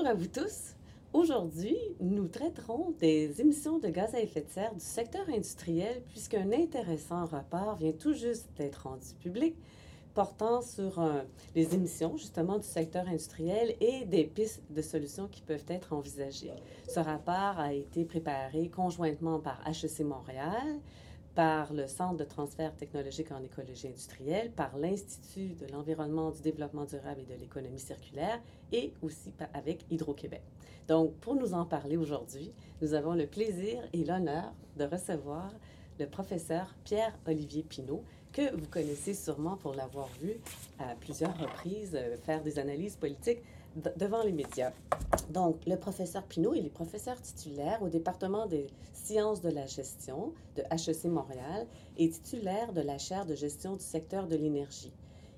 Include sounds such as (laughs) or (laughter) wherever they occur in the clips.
Bonjour à vous tous. Aujourd'hui, nous traiterons des émissions de gaz à effet de serre du secteur industriel puisqu'un intéressant rapport vient tout juste d'être rendu public portant sur euh, les émissions justement du secteur industriel et des pistes de solutions qui peuvent être envisagées. Ce rapport a été préparé conjointement par HEC Montréal, par le Centre de transfert technologique en écologie industrielle, par l'Institut de l'environnement, du développement durable et de l'économie circulaire et aussi avec Hydro-Québec. Donc, pour nous en parler aujourd'hui, nous avons le plaisir et l'honneur de recevoir le professeur Pierre-Olivier Pinault, que vous connaissez sûrement pour l'avoir vu à plusieurs reprises euh, faire des analyses politiques devant les médias. Donc, le professeur Pinault, il est professeur titulaire au département des sciences de la gestion de HEC Montréal et titulaire de la chaire de gestion du secteur de l'énergie.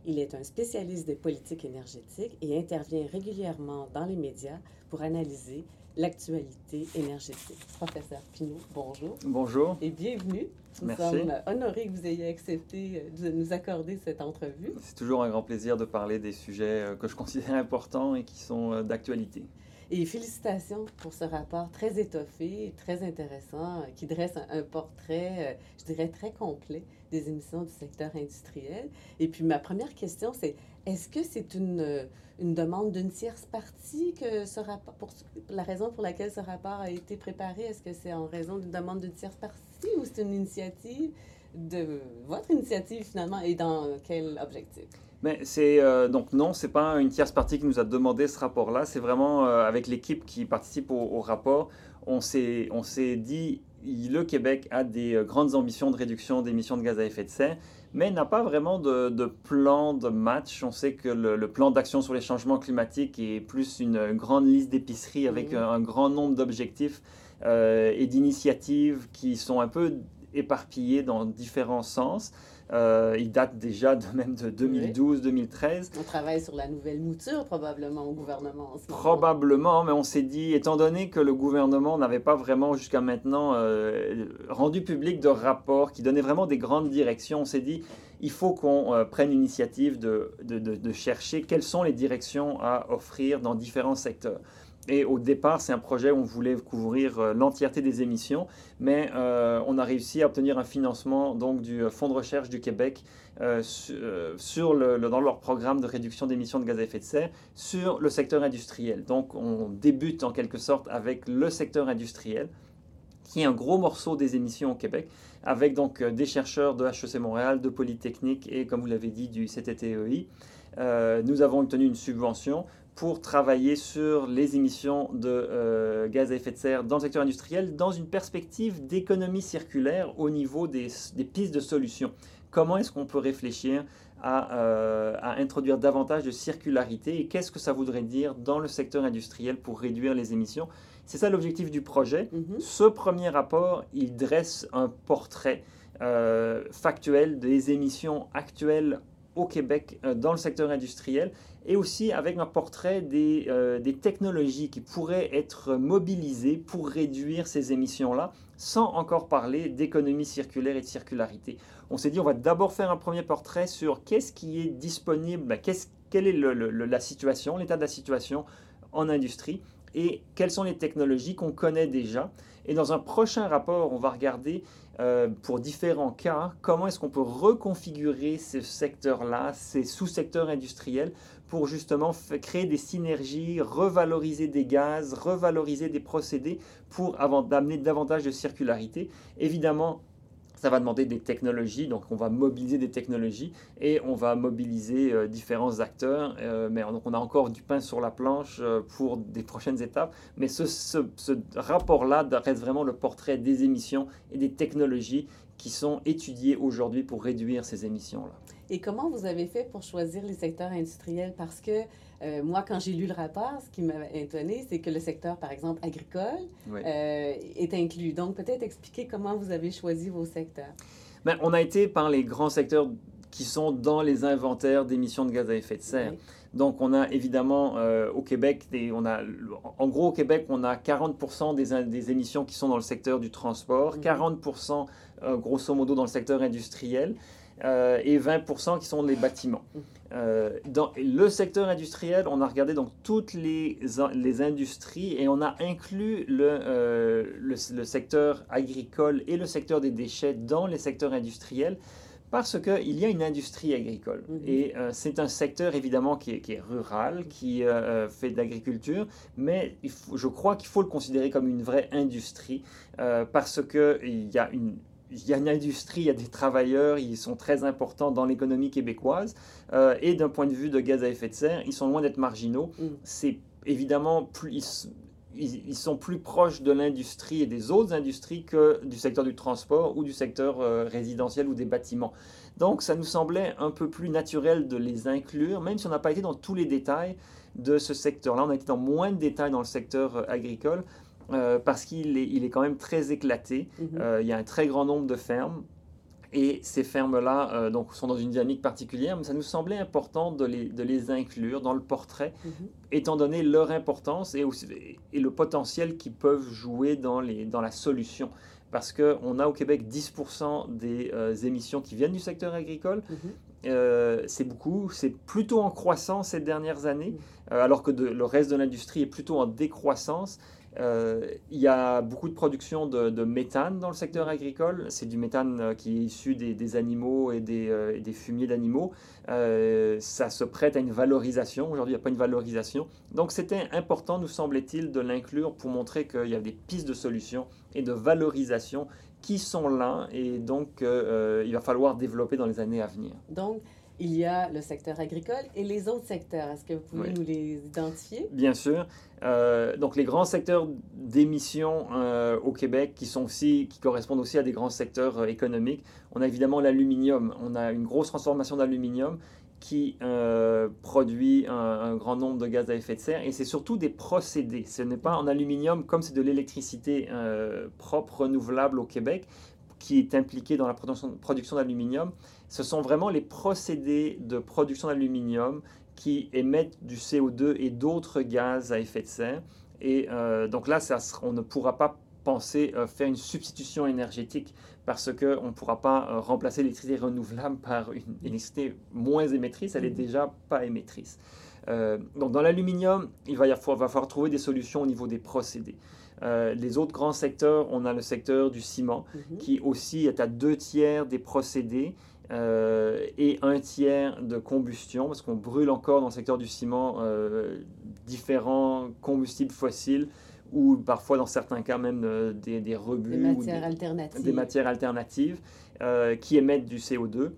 Il est un spécialiste des politiques énergétiques et intervient régulièrement dans les médias pour analyser l'actualité énergétique. Professeur Pinault, bonjour. Bonjour. Et bienvenue. Nous Merci. sommes honorés que vous ayez accepté euh, de nous accorder cette entrevue. C'est toujours un grand plaisir de parler des sujets euh, que je considère importants et qui sont euh, d'actualité. Et félicitations pour ce rapport très étoffé, très intéressant, qui dresse un, portrait, je dirais, très complet des émissions du secteur industriel. Et puis ma première question, c'est est-ce que c'est une, une demande d'une tierce partie que ce rapport, la raison pour laquelle ce rapport a été préparé, est-ce que c'est en raison d'une demande d'une tierce partie ou c'est une initiative de votre initiative finalement et dans quel objectif? Mais c'est euh, donc non, c'est pas une tierce partie qui nous a demandé ce rapport-là. C'est vraiment euh, avec l'équipe qui participe au, au rapport. On s'est on s'est dit le Québec a des euh, grandes ambitions de réduction d'émissions de gaz à effet de serre, mais n'a pas vraiment de, de plan de match. On sait que le, le plan d'action sur les changements climatiques est plus une, une grande liste d'épiceries avec un, un grand nombre d'objectifs euh, et d'initiatives qui sont un peu éparpillées dans différents sens. Euh, il date déjà de même de 2012-2013. On travaille sur la nouvelle mouture probablement au gouvernement en ce moment. Probablement, mais on s'est dit, étant donné que le gouvernement n'avait pas vraiment jusqu'à maintenant euh, rendu public de rapports qui donnaient vraiment des grandes directions, on s'est dit, il faut qu'on euh, prenne l'initiative de, de, de- de chercher quelles sont les directions à offrir dans différents secteurs. Et au départ, c'est un projet où on voulait couvrir euh, l'entièreté des émissions, mais euh, on a réussi à obtenir un financement donc du euh, Fonds de recherche du Québec su- sur dans leur programme de réduction d'émissions de gaz à effet de serre sur le secteur industriel. Donc on débute en quelque sorte avec le secteur industriel qui est un gros morceau des émissions au Québec, avec donc des chercheurs de HEC Montréal, de Polytechnique et, comme vous l'avez dit, du CTTEI. Nous avons obtenu une subvention pour travailler sur les émissions de euh, gaz à effet de serre dans le secteur industriel dans une perspective d'économie circulaire au niveau des, des pistes de solutions. Comment est-ce qu'on peut réfléchir à, euh, à introduire davantage de circularité et qu'est-ce que ça voudrait dire dans le secteur industriel pour réduire les émissions? C'est ça l'objectif du projet. Mhm. Ce premier rapport, il dresse un portrait euh, factuel des émissions actuelles au Québec dans le secteur industriel et aussi avec un portrait des, euh, des technologies qui pourraient être mobilisées pour réduire ces émissions-là, sans encore parler d'économie circulaire et de circularité. On s'est dit, on va d'abord faire un premier portrait sur qu'est-ce qui est disponible, qu'est-ce- quelle est la situation, l'état de la situation en industrie et quelles sont les technologies qu'on connaît déjà. Et dans un prochain rapport, on va regarder euh, pour différents cas comment est-ce qu'on peut reconfigurer ce secteur-là, ces sous-secteurs industriels, pour justement créer des synergies, revaloriser des gaz, revaloriser des procédés pour avant d'amener davantage de circularité. Évidemment, ça va demander des technologies, donc on va mobiliser des technologies et on va mobiliser euh, différents acteurs. euh, mais donc on a encore du pain sur la planche euh, pour des prochaines étapes. Mais ce- ce rapport-là reste vraiment le portrait des émissions et des technologies qui sont étudiées aujourd'hui pour réduire ces émissions-là. Et comment vous avez fait pour choisir les secteurs industriels? Parce que euh, moi, quand j'ai lu le rapport, ce qui m'a étonné, c'est que le secteur, par exemple, agricole Oui. euh, est inclus. Donc, peut-être expliquer comment vous avez choisi vos secteurs. Ben, on a été par les grands secteurs qui sont dans les inventaires d'émissions de gaz à effet de serre. Oui. Donc, on a évidemment euh, au Québec, des- on a, en gros, au Québec, on a 40% des, émissions qui sont dans le secteur du transport, Mhm. 40% euh, grosso modo dans le secteur industriel. et 20% qui sont les bâtiments. dans le secteur industriel, on a regardé donc toutes les, les industries et on a inclus le, le, secteur agricole et le secteur des déchets dans les secteurs industriels parce qu'il y a une industrie agricole. Mhm. Et euh, c'est un secteur évidemment qui est, rural, qui euh, euh, fait de l'agriculture, mais je crois qu'il faut le considérer comme une vraie industrie, parce qu'il y a une... Il y a une industrie, il y a des travailleurs, ils sont très importants dans l'économie québécoise. et d'un point de vue de gaz à effet de serre, ils sont loin d'être marginaux. Mhm. C'est évidemment plus, ils, sont plus proches de l'industrie et des autres industries que du secteur du transport ou du secteur euh, résidentiel ou des bâtiments. Donc ça nous semblait un peu plus naturel de les inclure, même si on n'a pas été dans tous les détails de ce secteur-là. On a été dans moins de détails dans le secteur euh, agricole euh, parce qu'il est, il est, quand même très éclaté. Mm-hmm. il y a un très grand nombre de fermes. Et ces fermes-là euh, donc, sont dans une dynamique particulière, mais ça nous semblait important de les, de les inclure dans le portrait, mhm. étant donné leur importance et, aussi, et le potentiel qu'ils peuvent jouer dans, les, dans la solution. Parce qu'on a au Québec 10% des euh, émissions qui viennent du secteur agricole. Mhm. Euh, c'est beaucoup, c'est plutôt en croissance ces dernières années, mhm. alors que le reste de l'industrie est plutôt en décroissance. Euh, il y a beaucoup de production de, méthane dans le secteur agricole. C'est du méthane euh, qui est issu des, animaux et des, euh, fumiers d'animaux. ça se prête à une valorisation. Aujourd'hui, il n'y a pas une valorisation. Donc, c'était important, nous semblait-il, de l'inclure pour montrer qu'il y a des pistes de solutions et de valorisation qui sont là et donc il va falloir développer dans les années à venir. Il y a le secteur agricole et les autres secteurs. Est-ce que vous pouvez nous les identifier? Bien sûr. Euh, donc les grands secteurs d'émissions euh, au Québec qui, sont aussi, qui correspondent aussi à des grands secteurs euh, économiques. On a évidemment l'aluminium. On a une grosse transformation d'aluminium qui produit un, un, grand nombre de gaz à effet de serre et c'est surtout des procédés. Ce n'est pas en aluminium comme c'est de l'électricité propre, renouvelable au Québec qui est impliqué dans la production, production d'aluminium ce sont vraiment les procédés de production d'aluminium qui émettent du CO2 et d'autres gaz à effet de serre. Et euh, donc là, ça, on ne pourra pas penser euh, faire une substitution énergétique parce qu'on ne pourra pas euh, remplacer l'électricité renouvelable (laughs) par une électricité moins émettrice, elle n'est mm-hmm. déjà pas émettrice. donc dans l'aluminium, il va, y avoir, va falloir trouver des solutions au niveau des procédés. les autres grands secteurs, on a le secteur du ciment mm-hmm. qui aussi est à deux tiers des procédés euh, et un tiers de combustion, parce qu'on brûle encore dans le secteur du ciment euh, différents combustibles fossiles ou parfois dans certains cas même euh, des, des, rebuts. Des matières alternatives. Des matières alternatives qui émettent du CO2.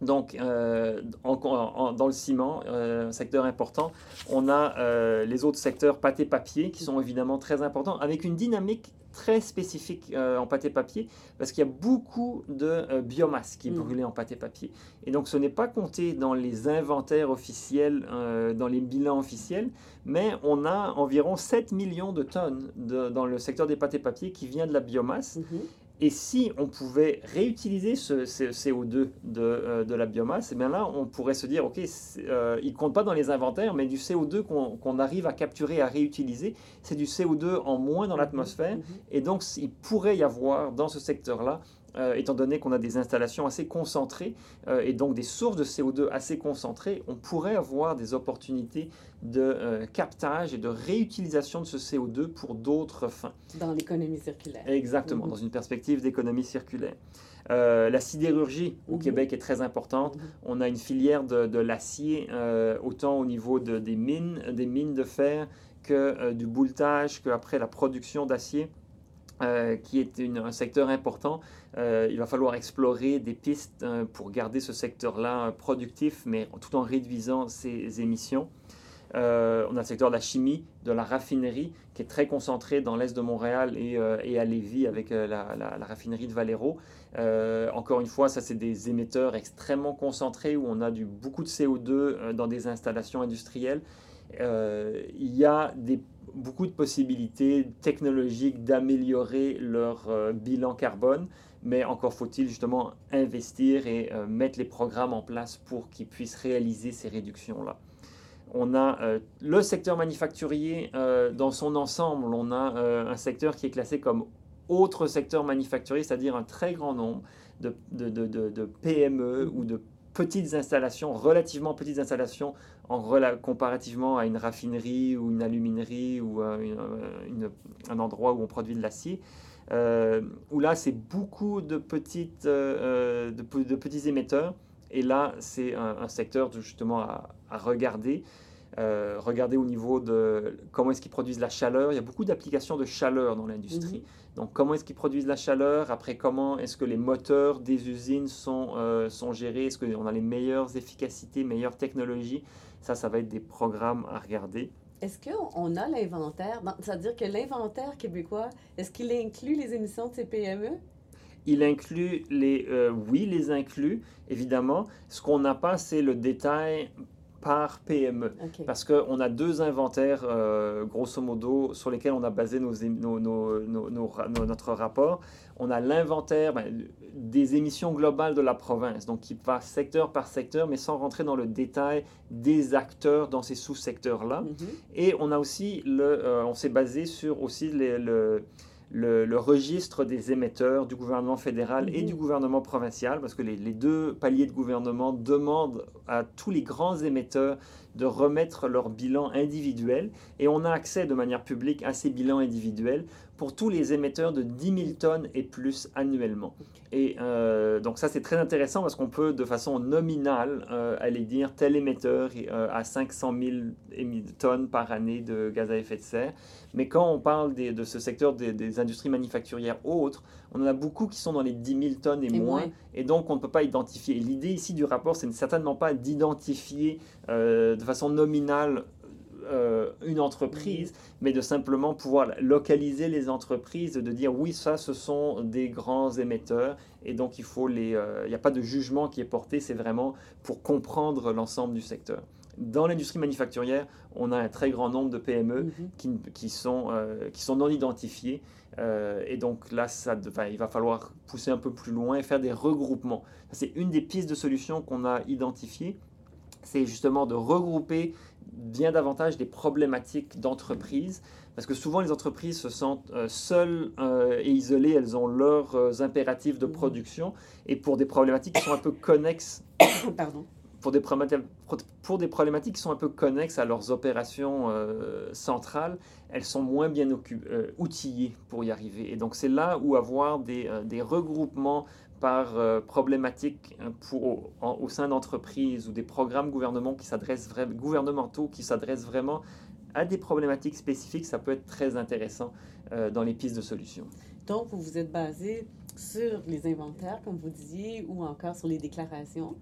Donc, dans le ciment, un secteur important, on a les autres secteurs pâte et papier qui sont évidemment très importants, avec une dynamique très spécifique euh, en pâté papier parce qu'il y a beaucoup de euh, biomasse qui est mm. brûlée en pâté papier. Et donc ce n'est pas compté dans les inventaires officiels, euh, dans les bilans officiels, mais on a environ 7 millions de tonnes dans le secteur des pâtés papier qui vient de la biomasse. Mm-hmm. Et si on pouvait réutiliser ce, CO2 de, euh, de, la biomasse, et eh bien là, on pourrait se dire, OK, euh, il ne compte pas dans les inventaires, mais du CO2 qu'on arrive à capturer, à réutiliser, c'est du CO2 en moins dans l'atmosphère. Mhm. Et donc, il pourrait y avoir dans ce secteur-là euh, étant donné qu'on a des installations assez concentrées euh, et donc des sources de CO2 assez concentrées, on pourrait avoir des opportunités de euh, captage et de réutilisation de ce CO2 pour d'autres fins. Dans l'économie circulaire. Exactement, mhm. dans une perspective d'économie circulaire. la sidérurgie au mhm. Québec est très importante. Mhm. On a une filière de, l'acier, autant au niveau de, des mines, des mines de fer, que du bouletage, qu'après la production d'acier. Euh, qui est un secteur important. Euh, il va falloir explorer des pistes euh, pour garder ce secteur-là productif, mais tout en réduisant ses émissions. on a le secteur de la chimie, de la raffinerie, qui est très concentré dans l'est de Montréal et, à Lévis avec la, raffinerie de Valero. encore une fois, ça c'est des émetteurs extrêmement concentrés où on a du, beaucoup de CO2 dans des installations industrielles. il y a des beaucoup de possibilités technologiques d'améliorer leur euh, bilan carbone, mais encore faut-il justement investir et euh, mettre les programmes en place pour qu'ils puissent réaliser ces réductions-là. On a euh, le secteur manufacturier dans son ensemble, on a un secteur qui est classé comme autres secteurs manufacturiers, c'est-à-dire un très grand nombre de, de, de, de PME ou de petites installations, relativement petites installations, en comparativement à une raffinerie ou une aluminerie ou un endroit où on produit de l'acier. Euh, où là, c'est beaucoup de, petites, euh, de, petits émetteurs. Et là, c'est un, secteur justement à, regarder. Euh, regarder au niveau de comment est-ce qu'ils produisent la chaleur. Il y a beaucoup d'applications de chaleur dans l'industrie. Mhm. Donc, comment est-ce qu'ils produisent la chaleur? Après, comment est-ce que les moteurs des usines sont, euh, sont gérés? Est-ce qu'on a les meilleures efficacités, meilleures technologies? Ça, ça va être des programmes à regarder. Est-ce qu'on a l'inventaire? C'est-à-dire que l'inventaire québécois, est-ce qu'il inclut les émissions de ces PME il inclut les, euh, oui, les inclut, évidemment. Ce qu'on n'a pas, c'est le détail par PME. Parce qu'on a deux inventaires, euh, grosso modo, sur lesquels on a basé nos, notre rapport. On a l'inventaire ben, des émissions globales de la province, donc qui va secteur par secteur, mais sans rentrer dans le détail des acteurs dans ces sous-secteurs-là. Mhm. Et on a aussi, le, euh, on s'est basé sur aussi les, le le, registre des émetteurs du gouvernement fédéral et mhm. du gouvernement provincial, parce que les, deux paliers de gouvernement demandent à tous les grands émetteurs de remettre leur bilan individuel, et on a accès de manière publique à ces bilans individuels pour tous les émetteurs de 10 000 tonnes et plus annuellement. Et euh, donc ça c'est très intéressant parce qu'on peut de façon nominale euh, aller dire tel émetteur euh, a 500 000 tonnes par année de gaz à effet de serre. Mais quand on parle de ce secteur des, industries manufacturières autres, on en a beaucoup qui sont dans les 10 000 tonnes et, moins, et donc on ne peut pas identifier. L'idée ici du rapport, c'est certainement pas d'identifier de façon nominale euh, une entreprise, mais de simplement pouvoir localiser les entreprises, de dire oui, ça, ce sont des grands émetteurs, et donc il faut les, euh, il n'y a pas de jugement qui est porté, c'est vraiment pour comprendre l'ensemble du secteur. Dans l'industrie manufacturière, on a un très grand nombre de PME mm-hmm. qui, qui, sont, euh, qui sont non identifiées. et donc là, ça, il va falloir pousser un peu plus loin et faire des regroupements. C'est une des pistes de solutions qu'on a identifiées c'est justement de regrouper bien davantage des problématiques d'entreprise, parce que souvent les entreprises se sentent euh, seules euh, et isolées, elles ont leurs euh, impératifs de production, et pour des problématiques qui sont un peu connexes, (coughs) Pardon. Pour, des pour des problématiques qui sont un peu connexes à leurs opérations centrales, elles sont moins bien outillées pour y arriver. Et donc c'est là où avoir des, des regroupements par euh, problématiques hein, pour, au sein d'entreprises ou des programmes gouvernementaux qui s'adressent gouvernementaux qui s'adressent vraiment à des problématiques spécifiques, ça peut être très intéressant euh, dans les pistes de solutions. Donc, vous vous êtes basé sur les inventaires, comme vous disiez, ou encore sur les déclarations?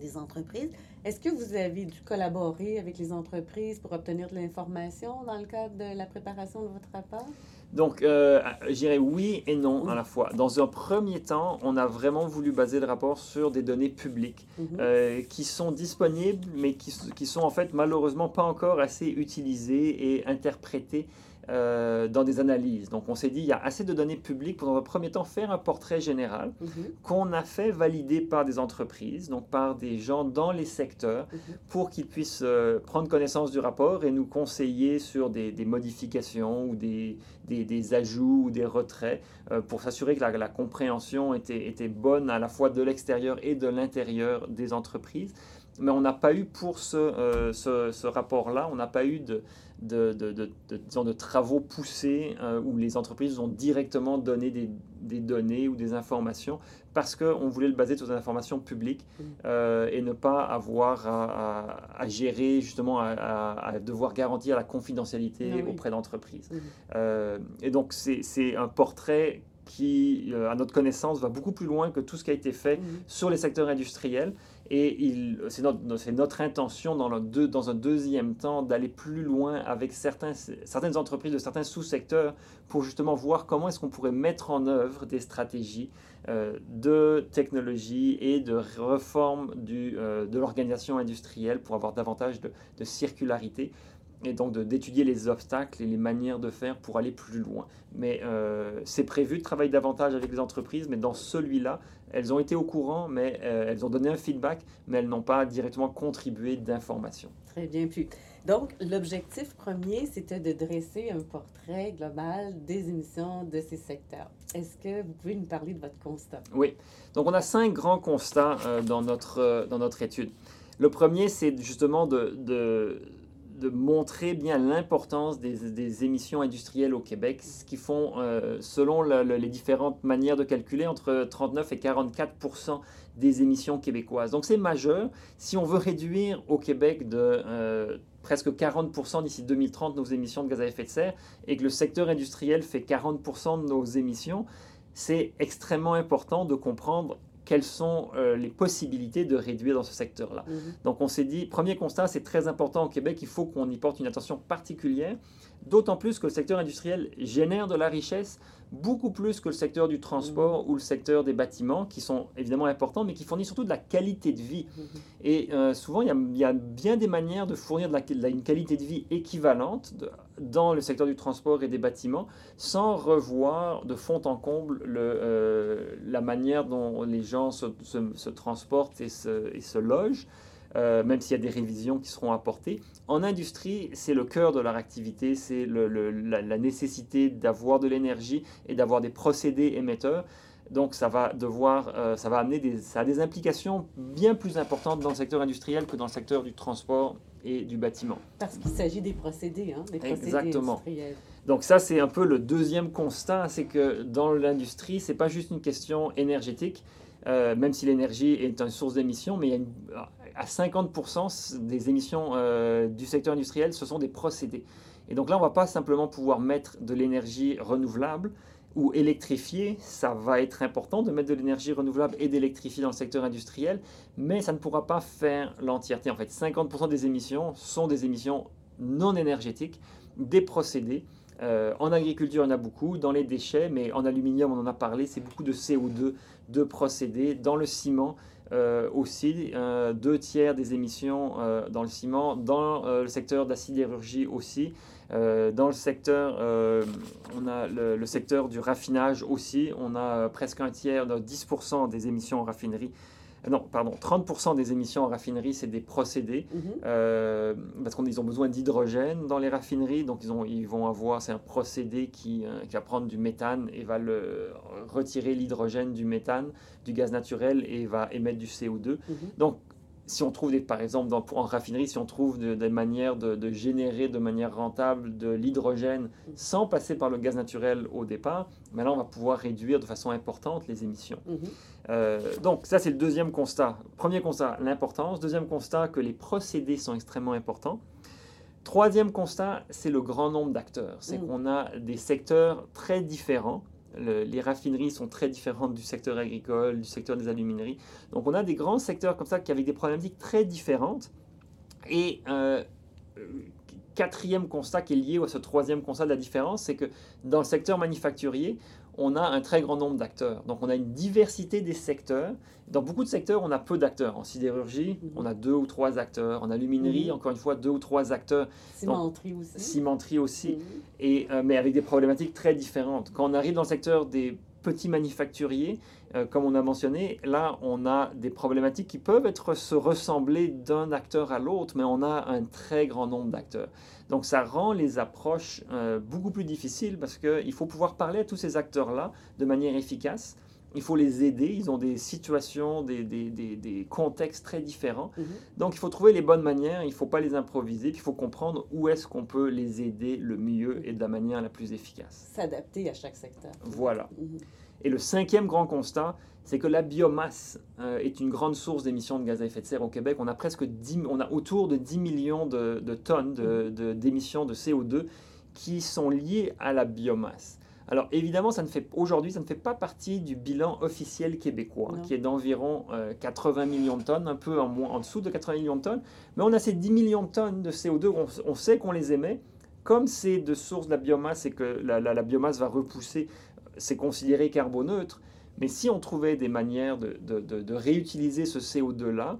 Des entreprises. Est-ce que vous avez dû collaborer avec les entreprises pour obtenir de l'information dans le cadre de la préparation de votre rapport? Donc, euh, je dirais oui et non à la fois. Dans un premier temps, on a vraiment voulu baser le rapport sur des données publiques mhm. euh, qui sont disponibles, mais qui, qui, sont en fait malheureusement pas encore assez utilisées et interprétées euh, dans des analyses. Donc on s'est dit, il y a assez de données publiques pour dans un premier temps faire un portrait général mhm. qu'on a fait valider par des entreprises, donc par des gens dans les secteurs, mhm. pour qu'ils puissent euh, prendre connaissance du rapport et nous conseiller sur des, modifications ou des, des, ajouts ou des retraits euh, pour s'assurer que la, compréhension était, était bonne à la fois de l'extérieur et de l'intérieur des entreprises. Mais on n'a pas eu pour ce, ce, ce rapport-là, on n'a pas eu de de, de, de, de travaux poussés euh, où les entreprises ont directement donné des, des données ou des informations parce qu'on voulait le baser sur des informations publiques mm. euh, et ne pas avoir à, gérer, justement, à, devoir garantir la confidentialité ah auprès d'entreprises. Mm. Euh, et donc, c'est un portrait qui, à notre connaissance, va beaucoup plus loin que tout ce qui a été fait mm. sur les secteurs industriels. Et c'est notre, intention dans, un deuxième temps d'aller plus loin avec certaines entreprises de certains sous-secteurs pour justement voir comment est-ce qu'on pourrait mettre en œuvre des stratégies euh, de technologie et de réforme du, euh, de l'organisation industrielle pour avoir davantage de, de circularité et donc d'étudier les obstacles et les manières de faire pour aller plus loin. Mais euh, c'est prévu de travailler davantage avec les entreprises, mais dans celui-là, elles ont été au courant, mais euh, elles ont donné un feedback, mais elles n'ont pas directement contribué d'informations. Très bien. Puis, donc, l'objectif premier, c'était de dresser un portrait global des émissions de ces secteurs. Est-ce que vous pouvez nous parler de votre constat? Oui. Donc, on a cinq grands constats euh, dans, notre, dans notre étude. Le premier, c'est justement de, de de montrer bien l'importance des, émissions industrielles au Québec, ce qui font, euh, selon les différentes manières de calculer, entre 39 et 44% des émissions québécoises. Donc c'est majeur. Si on veut réduire au Québec de euh, presque 40 d'ici 2030 nos émissions de gaz à effet de serre et que le secteur industriel fait 40% de nos émissions, c'est extrêmement important de comprendre quelles sont euh, les possibilités de réduire dans ce secteur-là. Mhm. Donc on s'est dit, premier constat, c'est très important au Québec, il faut qu'on y porte une attention particulière, d'autant plus que le secteur industriel génère de la richesse, beaucoup plus que le secteur du transport mmh. ou le secteur des bâtiments, qui sont évidemment importants, mais qui fournissent surtout de la qualité de vie. Mmh. Et euh, souvent, il y, a, bien des manières de fournir de la, une qualité de vie équivalente dans le secteur du transport et des bâtiments, sans revoir de fond en comble le, euh, la manière dont les gens se, se, transportent et se, et se logent. Euh, même s'il y a des révisions qui seront apportées. En industrie, c'est le cœur de leur activité, c'est la, nécessité d'avoir de l'énergie et d'avoir des procédés émetteurs. Donc ça va devoir, euh, ça va amener des, ça a des implications bien plus importantes dans le secteur industriel que dans le secteur du transport et du bâtiment. Parce qu'il s'agit des procédés, hein, des procédés Exactement. industriels. Donc ça, c'est un peu le deuxième constat, c'est que dans l'industrie, c'est pas juste une question énergétique, euh, même si l'énergie est une source d'émission, mais à 50% des émissions euh, du secteur industriel, ce sont des procédés. Et donc là, on ne va pas simplement pouvoir mettre de l'énergie renouvelable ou électrifiée. Ça va être important de mettre de l'énergie renouvelable et d'électrifier dans le secteur industriel, mais ça ne pourra pas faire l'entièreté. En fait, 50% des émissions sont des émissions non énergétiques, des procédés. Euh, en agriculture, il y en a beaucoup. Dans les déchets, mais en aluminium, on en a parlé, c'est beaucoup de CO2, de procédés. Dans le ciment, euh, aussi, euh, deux tiers des émissions dans le ciment, dans le secteur de la sidérurgie aussi, dans le secteur, on a le, secteur du raffinage aussi, on a presque un tiers, 10% des émissions en raffinerie non, pardon, 30% des émissions en raffinerie, c'est des procédés, mhm. euh, parce qu'ils ont besoin d'hydrogène dans les raffineries, donc ils, ont, ils vont avoir, c'est un procédé qui, euh, qui, va prendre du méthane et va le, retirer l'hydrogène du méthane, du gaz naturel, et va émettre du CO2. Mhm. Donc si on trouve, des, par exemple, dans, en raffinerie, si on trouve des manières de, générer de manière rentable de l'hydrogène sans passer par le gaz naturel au départ, maintenant on va pouvoir réduire de façon importante les émissions. Mhm. Euh, donc ça, c'est le deuxième constat. Premier constat, l'importance. Deuxième constat, que les procédés sont extrêmement importants. Troisième constat, c'est le grand nombre d'acteurs. C'est mhm. qu'on a des secteurs très différents les raffineries sont très différentes du secteur agricole, du secteur des alumineries. Donc on a des grands secteurs comme ça qui avec des problématiques très différentes. Et euh, quatrième constat qui est lié à ce troisième constat de la différence, c'est que dans le secteur manufacturier, on a un très grand nombre d'acteurs. Donc on a une diversité des secteurs. Dans beaucoup de secteurs, on a peu d'acteurs. En sidérurgie, mhm. on a deux ou trois acteurs. En aluminerie, mhm. encore une fois, deux ou trois acteurs. Cimenterie aussi. Cimenterie aussi. Mhm. Et, euh, mais avec des problématiques très différentes. Quand on arrive dans le secteur des petits manufacturiers, euh, comme on a mentionné, là, on a des problématiques qui peuvent être se ressembler d'un acteur à l'autre, mais on a un très grand nombre d'acteurs. Donc ça rend les approches euh, beaucoup plus difficiles parce qu'il faut pouvoir parler à tous ces acteurs-là de manière efficace. Il faut les aider, ils ont des situations, des, des, des, contextes très différents. Mhm. Donc il faut trouver les bonnes manières, il ne faut pas les improviser, puis il faut comprendre où est-ce qu'on peut les aider le mieux et de la manière la plus efficace. S'adapter à chaque secteur. Voilà. Mhm. Et le cinquième grand constat, c'est que la biomasse euh, est une grande source d'émissions de gaz à effet de serre au Québec. On a presque 10, on a autour de 10 millions de, tonnes d'émissions de, CO2 qui sont liées à la biomasse. Alors évidemment, ça ne fait aujourd'hui, ça ne fait pas partie du bilan officiel québécois, qui est d'environ 80 euh, millions de tonnes, un peu en, en, dessous de 80 millions de tonnes. Mais on a ces 10 millions de tonnes de CO2, on, on sait qu'on les émet. Comme c'est de source de la biomasse et que la, la biomasse va repousser c'est considéré carboneutre. Mais si on trouvait des manières de, réutiliser ce CO2-là,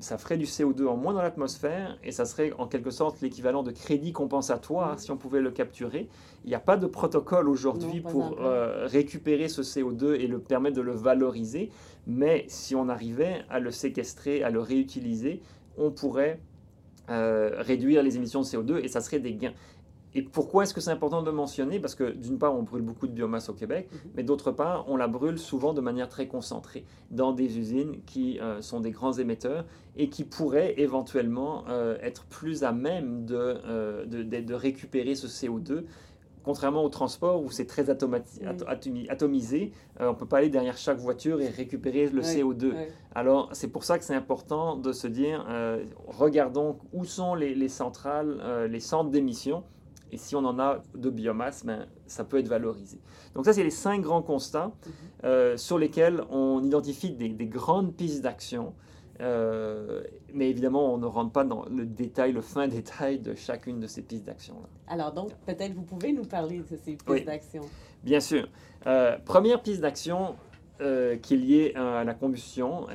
ça ferait du CO2 en moins dans l'atmosphère et ça serait en quelque sorte l'équivalent de crédit compensatoire si on pouvait le capturer. Il n'y a pas de protocole aujourd'hui pour euh, récupérer ce CO2 et le permettre de le valoriser, mais si on arrivait à le séquestrer, à le réutiliser, on pourrait euh, réduire les émissions de CO2 et ça serait des gains. Et pourquoi est-ce que c'est important de mentionner? Parce que d'une part, on brûle beaucoup de biomasse au Québec, mhm. mais d'autre part, on la brûle souvent de manière très concentrée dans des usines qui euh, sont des grands émetteurs et qui pourraient éventuellement euh, être plus à même de, de, de, récupérer ce CO2 contrairement au transport où c'est très atomisé, on ne peut pas aller derrière chaque voiture et récupérer le CO2. Alors c'est pour ça que c'est important de se dire, regardons où sont les, les centrales, les centres d'émission, et si on en a de biomasse, ben, ça peut être valorisé. Donc ça, c'est les cinq grands constats mhm. euh, sur lesquels on identifie des, grandes pistes d'action. Euh, mais évidemment, on ne rentre pas dans le détail, le fin détail de chacune de ces pistes d'action-là. Alors donc, peut-être vous pouvez nous parler de ces pistes d'action. Bien sûr. Euh, première piste d'action, qui est liée à la combustion,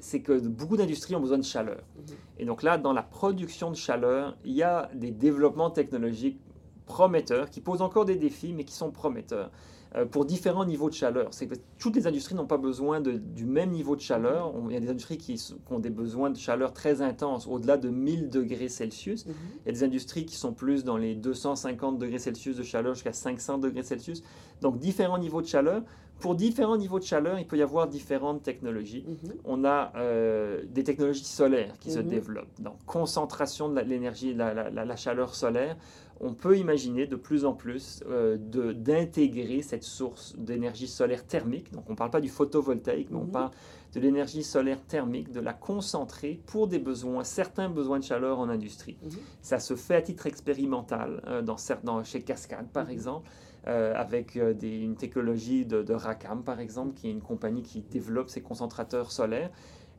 c'est que beaucoup d'industries ont besoin de chaleur. Mhm. Et donc là, dans la production de chaleur, il y a des développements technologiques prometteurs, qui posent encore des défis, mais qui sont prometteurs euh, pour différents niveaux de chaleur. C'est que toutes les industries n'ont pas besoin de, du même niveau de chaleur. il y a des industries qui, ont des besoins de chaleur très intenses, au-delà de 1000 degrés Celsius. Mhm. Il y a des industries qui sont plus dans les 250 degrés Celsius de chaleur jusqu'à 500 degrés Celsius. Donc différents niveaux de chaleur. Pour différents niveaux de chaleur, il peut y avoir différentes technologies. Mhm. On a euh, des technologies solaires qui se mhm. développent. Donc concentration de l'énergie, la, la chaleur solaire on peut imaginer de plus en plus euh, d'intégrer cette source d'énergie solaire thermique. Donc on ne parle pas du photovoltaïque, mais on mhm. parle de l'énergie solaire thermique, de la concentrer pour des besoins, certains besoins de chaleur en industrie. Ça se fait à titre expérimental euh, dans, dans, chez Cascade, par exemple. Euh, avec une technologie de, de, Racam, par exemple, qui est une compagnie qui développe ces concentrateurs solaires.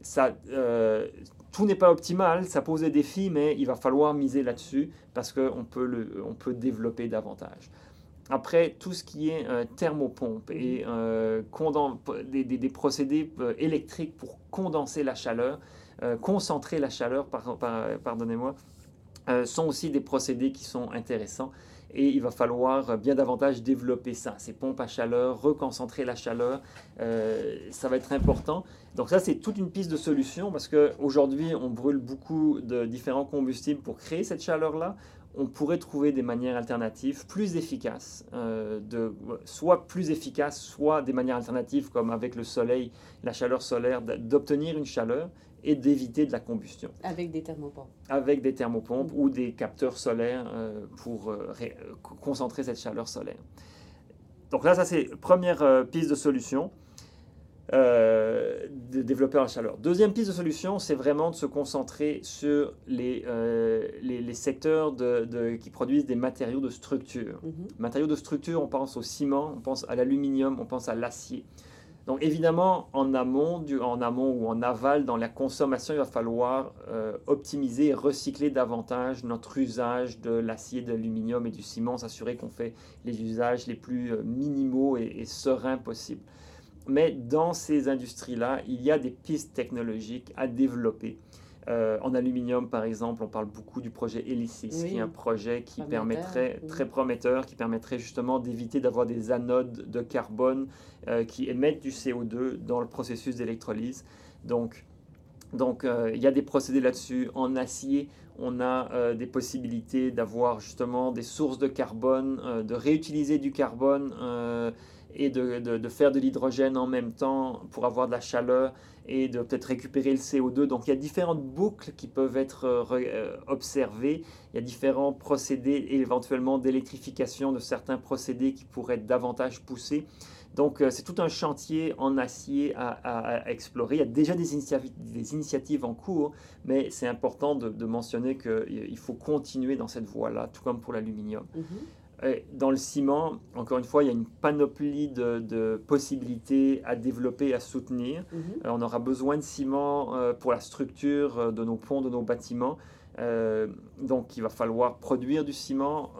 Ça, tout n'est pas optimal, ça pose des défis, mais il va falloir miser là-dessus parce qu'on peut, peut développer davantage. Après, tout ce qui est euh, thermopompe et euh, des, procédés euh, électriques pour condenser la chaleur, concentrer la chaleur, pardonnez-moi, sont aussi des procédés qui sont intéressants et il va falloir bien davantage développer ça, ces pompes à chaleur, reconcentrer la chaleur, euh, ça va être important. Donc ça, c'est toute une piste de solution parce qu'aujourd'hui, on brûle beaucoup de différents combustibles pour créer cette chaleur-là. On pourrait trouver des manières alternatives plus efficaces, euh, de, soit plus efficaces, soit des manières alternatives comme avec le soleil, la chaleur solaire, d'obtenir une chaleur et d'éviter de la combustion. Avec des thermopompes. Avec des thermopompes ou des capteurs solaires euh, pour euh, concentrer cette chaleur solaire. Donc là, ça c'est première euh, piste de solution. de développer la chaleur. Deuxième piste de solution, c'est vraiment de se concentrer sur les, les, secteurs de, qui produisent des matériaux de structure. Mhm. Matériaux de structure, on pense au ciment, on pense à l'aluminium, on pense à l'acier. Donc évidemment, en amont, ou en aval, dans la consommation, il va falloir euh, optimiser et recycler davantage notre usage de l'acier, de l'aluminium et du ciment, s'assurer qu'on fait les usages les plus euh, minimaux et, sereins possibles. Mais dans ces industries-là, il y a des pistes technologiques à développer. Euh, en aluminium, par exemple, on parle beaucoup du projet Elysis, qui est un projet qui permettrait, très prometteur, qui permettrait justement d'éviter d'avoir des anodes de carbone euh, qui émettent du CO2 dans le processus d'électrolyse. Donc, donc euh, il y a des procédés là-dessus. En acier, on a des possibilités d'avoir justement des sources de carbone, de réutiliser du carbone et de, de, faire de l'hydrogène en même temps pour avoir de la chaleur et de peut-être récupérer le CO2. Donc il y a différentes boucles qui peuvent être euh, euh, observées. Il y a différents procédés et éventuellement d'électrification de certains procédés qui pourraient être davantage poussés. Donc euh, c'est tout un chantier en acier à, explorer. Il y a déjà des initiatives, en cours, mais c'est important de, mentionner qu'il faut continuer dans cette voie-là, tout comme pour l'aluminium. Mm-hmm. Dans le ciment, encore une fois, il y a une panoplie de, possibilités à développer, à soutenir. Mhm. Euh, on aura besoin de ciment euh, pour la structure euh, de nos ponts, de nos bâtiments. donc, il va falloir produire du ciment,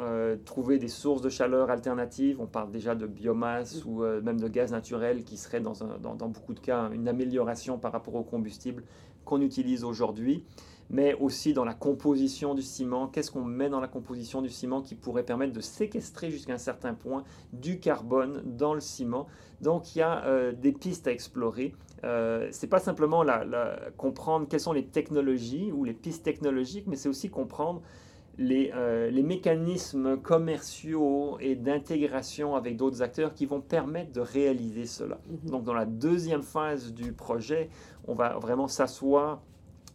trouver des sources de chaleur alternatives. On parle déjà de biomasse mhm. ou même de gaz naturel qui serait dans, dans, beaucoup de cas une amélioration par rapport au combustible qu'on utilise aujourd'hui, mais aussi dans la composition du ciment. Qu'est-ce qu'on met dans la composition du ciment qui pourrait permettre de séquestrer jusqu'à un certain point du carbone dans le ciment? Donc il y a euh, des pistes à explorer. Euh, c'est pas simplement la, comprendre quelles sont les technologies ou les pistes technologiques, mais c'est aussi comprendre les, euh, les, mécanismes commerciaux et d'intégration avec d'autres acteurs qui vont permettre de réaliser cela. Mhm. Donc dans la deuxième phase du projet, on va vraiment s'asseoir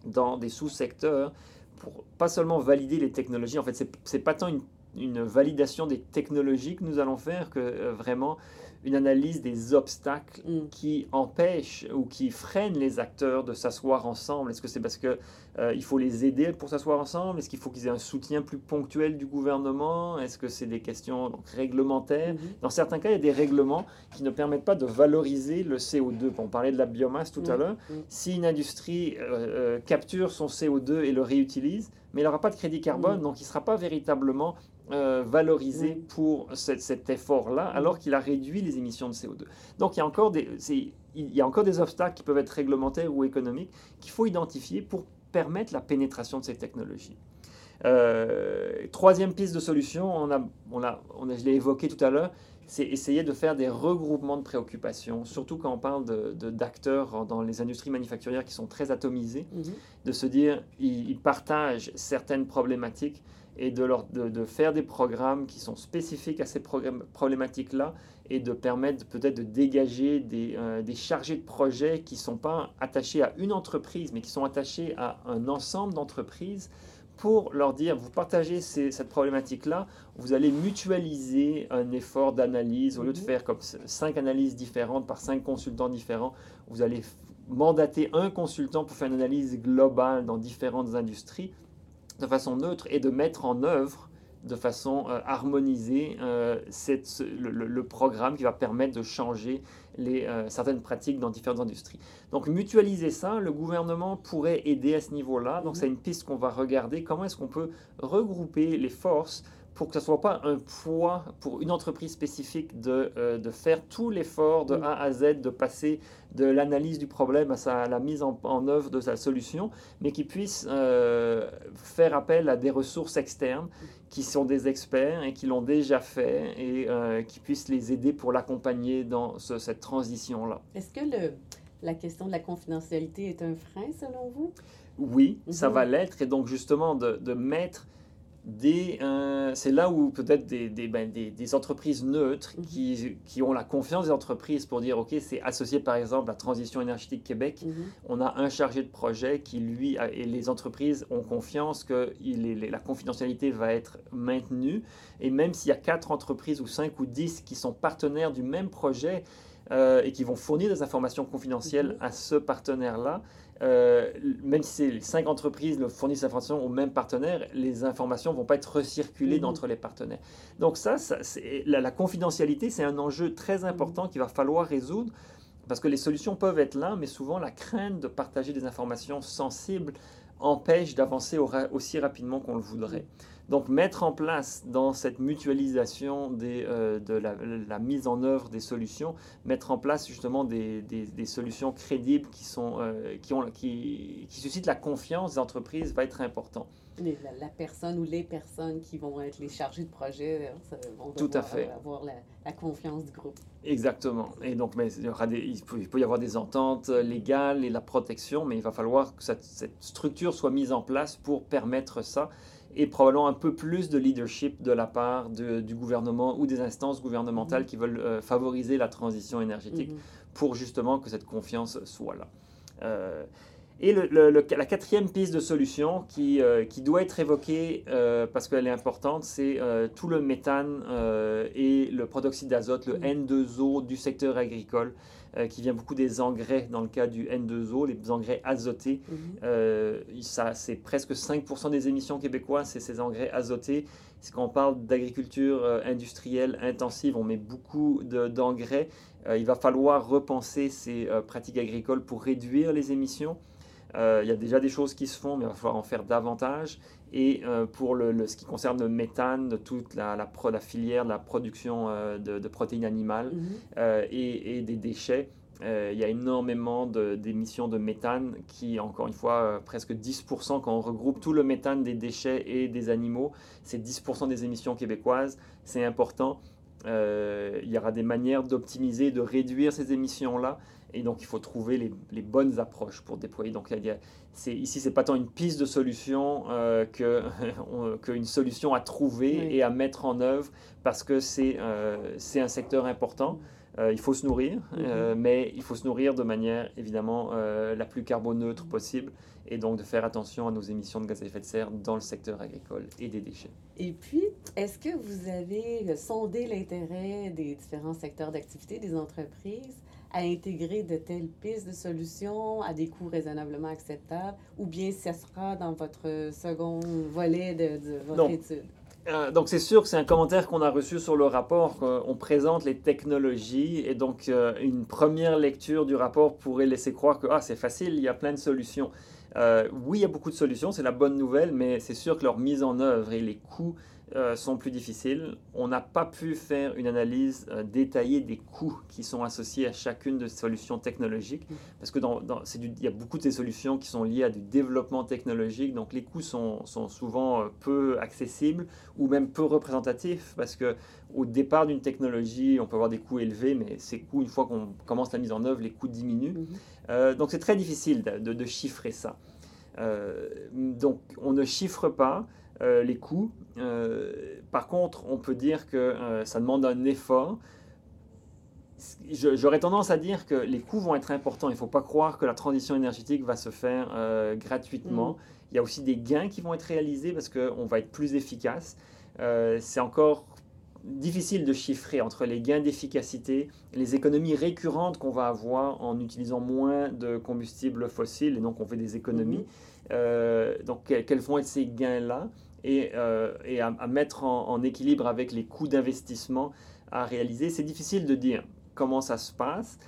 dans des sous-secteurs pour pas seulement valider les technologies. En fait, c'est pas tant une, une, validation des technologies que nous allons faire que euh, vraiment une analyse des obstacles mm. qui empêchent ou qui freinent les acteurs de s'asseoir ensemble. Est-ce que c'est parce qu'il euh, faut les aider pour s'asseoir ensemble? Est-ce qu'il faut qu'ils aient un soutien plus ponctuel du gouvernement? Est-ce que c'est des questions donc, réglementaires? Mm-hmm. Dans certains cas, il y a des règlements qui ne permettent pas de valoriser le CO2. On parlait de la biomasse tout à mm. l'heure. Mm. Si une industrie euh, euh, capture son CO2 et le réutilise, mais il n'aura pas de crédit carbone, donc il ne sera pas véritablement euh, valorisé pour cet, effort-là, alors qu'il a réduit les émissions de CO2. Donc il y, a encore des, il y a encore des obstacles qui peuvent être réglementaires ou économiques qu'il faut identifier pour permettre la pénétration de ces technologies. Euh, troisième piste de solution, on a, on a, on a je l'ai évoqué tout à l'heure, c'est essayer de faire des regroupements de préoccupations, surtout quand on parle d'acteurs de, dans les industries manufacturières qui sont très atomisées, mhm. de se dire ils partagent certaines problématiques et de, leur, de, faire des programmes qui sont spécifiques à ces problématiques-là et de permettre peut-être de dégager des, euh, des, chargés de projet qui ne sont pas attachés à une entreprise, mais qui sont attachés à un ensemble d'entreprises pour leur dire, vous partagez cette problématique-là, vous allez mutualiser un effort d'analyse. Au lieu de mhm. faire comme cinq analyses différentes par cinq consultants différents, vous allez mandater un consultant pour faire une analyse globale dans différentes industries de façon neutre et de mettre en œuvre de façon euh, harmonisée euh, le, programme qui va permettre de changer les, euh, certaines pratiques dans différentes industries. Donc mutualiser ça, le gouvernement pourrait aider à ce niveau-là. Donc c'est une piste qu'on va regarder. Comment est-ce qu'on peut regrouper les forces pour que ce ne soit pas un poids pour une entreprise spécifique de, euh, de faire tout l'effort de A à Z, de passer de l'analyse du problème à, sa, la mise en, en, œuvre de sa solution, mais qui puisse euh, faire appel à des ressources externes qui sont des experts et qui l'ont déjà fait et euh, qui puissent les aider pour l'accompagner dans cette transition-là. Est-ce que le, la question de la confidentialité est un frein selon vous? Oui, ça mhm. va l'être et donc justement de, de mettre euh, c'est là où peut-être des, des, ben, des, entreprises neutres mhm. qui, qui, ont la confiance des entreprises pour dire, OK, c'est associé par exemple à Transition énergétique Québec, mhm. on a un chargé de projet qui, lui, et les entreprises ont confiance que il la confidentialité va être maintenue. Et même s'il y a quatre entreprises ou cinq ou dix qui sont partenaires du même projet, euh, et qui vont fournir des informations confidentielles mhm. à ce partenaire-là, euh, même si les cinq entreprises fournissent des informations au même partenaire, les informations ne vont pas être recirculées mmh. entre les partenaires. Donc ça, ça la, la, confidentialité, c'est un enjeu très important qu'il va falloir résoudre parce que les solutions peuvent être là, mais souvent la crainte de partager des informations sensibles empêche d'avancer aussi rapidement qu'on le voudrait. Donc mettre en place dans cette mutualisation des, euh, de la, mise en œuvre des solutions, mettre en place justement des, des, solutions crédibles qui, sont, euh, qui, ont, qui, qui, suscitent la confiance des entreprises va être important. La, personne ou les personnes qui vont être les chargés de projet euh, vont Tout à fait. avoir la, confiance du groupe. Exactement. Et donc, mais il, y aura des, il, peut, y avoir des ententes légales et la protection, mais il va falloir que cette, cette structure soit mise en place pour permettre ça et probablement un peu plus de leadership de la part du gouvernement ou des instances gouvernementales mhm. qui veulent euh, favoriser la transition énergétique mhm. pour justement que cette confiance soit là. Euh, et le, la quatrième piste de solution qui, euh, qui doit être évoquée parce qu'elle est importante, c'est tout le méthane et le protoxyde d'azote, le mhm. N2O du secteur agricole. Euh, qui vient beaucoup des engrais dans le cas du N2O, les engrais azotés. Mhm. Euh, ça, c'est presque 5% des émissions québécoises, c'est ces engrais azotés. Quand on parle d'agriculture euh, industrielle intensive, on met beaucoup d'engrais. il va falloir repenser ces pratiques agricoles pour réduire les émissions. il y a déjà des choses qui se font, mais il va falloir en faire davantage. Et pour le, ce qui concerne le méthane, de toute la, la, la filière de la production de, protéines animales mhm. et, et, des déchets, Euh, il y a énormément d'émissions de, méthane qui, encore une fois, euh, presque 10% quand on regroupe tout le méthane des déchets et des animaux, c'est 10% des émissions québécoises, c'est important. Euh, il y aura des manières d'optimiser, de réduire ces émissions-là. Et donc, il faut trouver les, les bonnes approches pour déployer. Donc, il y a, ici, ce n'est pas tant une piste de solution euh, (laughs) qu'une solution à trouver et à mettre en œuvre parce que c'est un secteur important. Euh, il faut se nourrir, euh, mhm. mais il faut se nourrir de manière évidemment euh, la plus carboneutre possible et donc de faire attention à nos émissions de gaz à effet de serre dans le secteur agricole et des déchets. Et puis, est-ce que vous avez sondé l'intérêt des différents secteurs d'activité des entreprises à intégrer de telles pistes de solutions à des coûts raisonnablement acceptables, ou bien ça sera dans votre second volet de, de votre étude? Euh, donc c'est sûr que c'est un commentaire qu'on a reçu sur le rapport. On présente les technologies et donc euh, une première lecture du rapport pourrait laisser croire que ah, c'est facile, il y a plein de solutions. Euh, oui, il y a beaucoup de solutions, c'est la bonne nouvelle, mais c'est sûr que leur mise en œuvre et les coûts euh, sont plus difficiles. On n'a pas pu faire une analyse euh, détaillée des coûts qui sont associés à chacune de ces solutions technologiques, mm. parce que dans, il y a beaucoup de ces solutions qui sont liées à du développement technologique, donc les coûts sont, sont souvent euh, peu accessibles ou même peu représentatifs, parce que au départ d'une technologie, on peut avoir des coûts élevés, mais ces coûts, une fois qu'on commence la mise en œuvre, les coûts diminuent. Mm-hmm. donc c'est très difficile de, de chiffrer ça. donc on ne chiffre pas. Euh, les coûts. Euh, par contre, on peut dire que euh, ça demande un effort. J'aurais tendance à dire que les coûts vont être importants. Il ne faut pas croire que la transition énergétique va se faire gratuitement. Mm. Il y a aussi des gains qui vont être réalisés parce qu'on va être plus efficace. C'est encore difficile de chiffrer entre les gains d'efficacité, les économies récurrentes qu'on va avoir en utilisant moins de combustibles fossiles, et donc on fait des économies. Mm-hmm. donc quels vont être ces gains-là? Et, euh, et à, mettre en, équilibre avec les coûts d'investissement à réaliser. C'est difficile de dire comment ça se passe.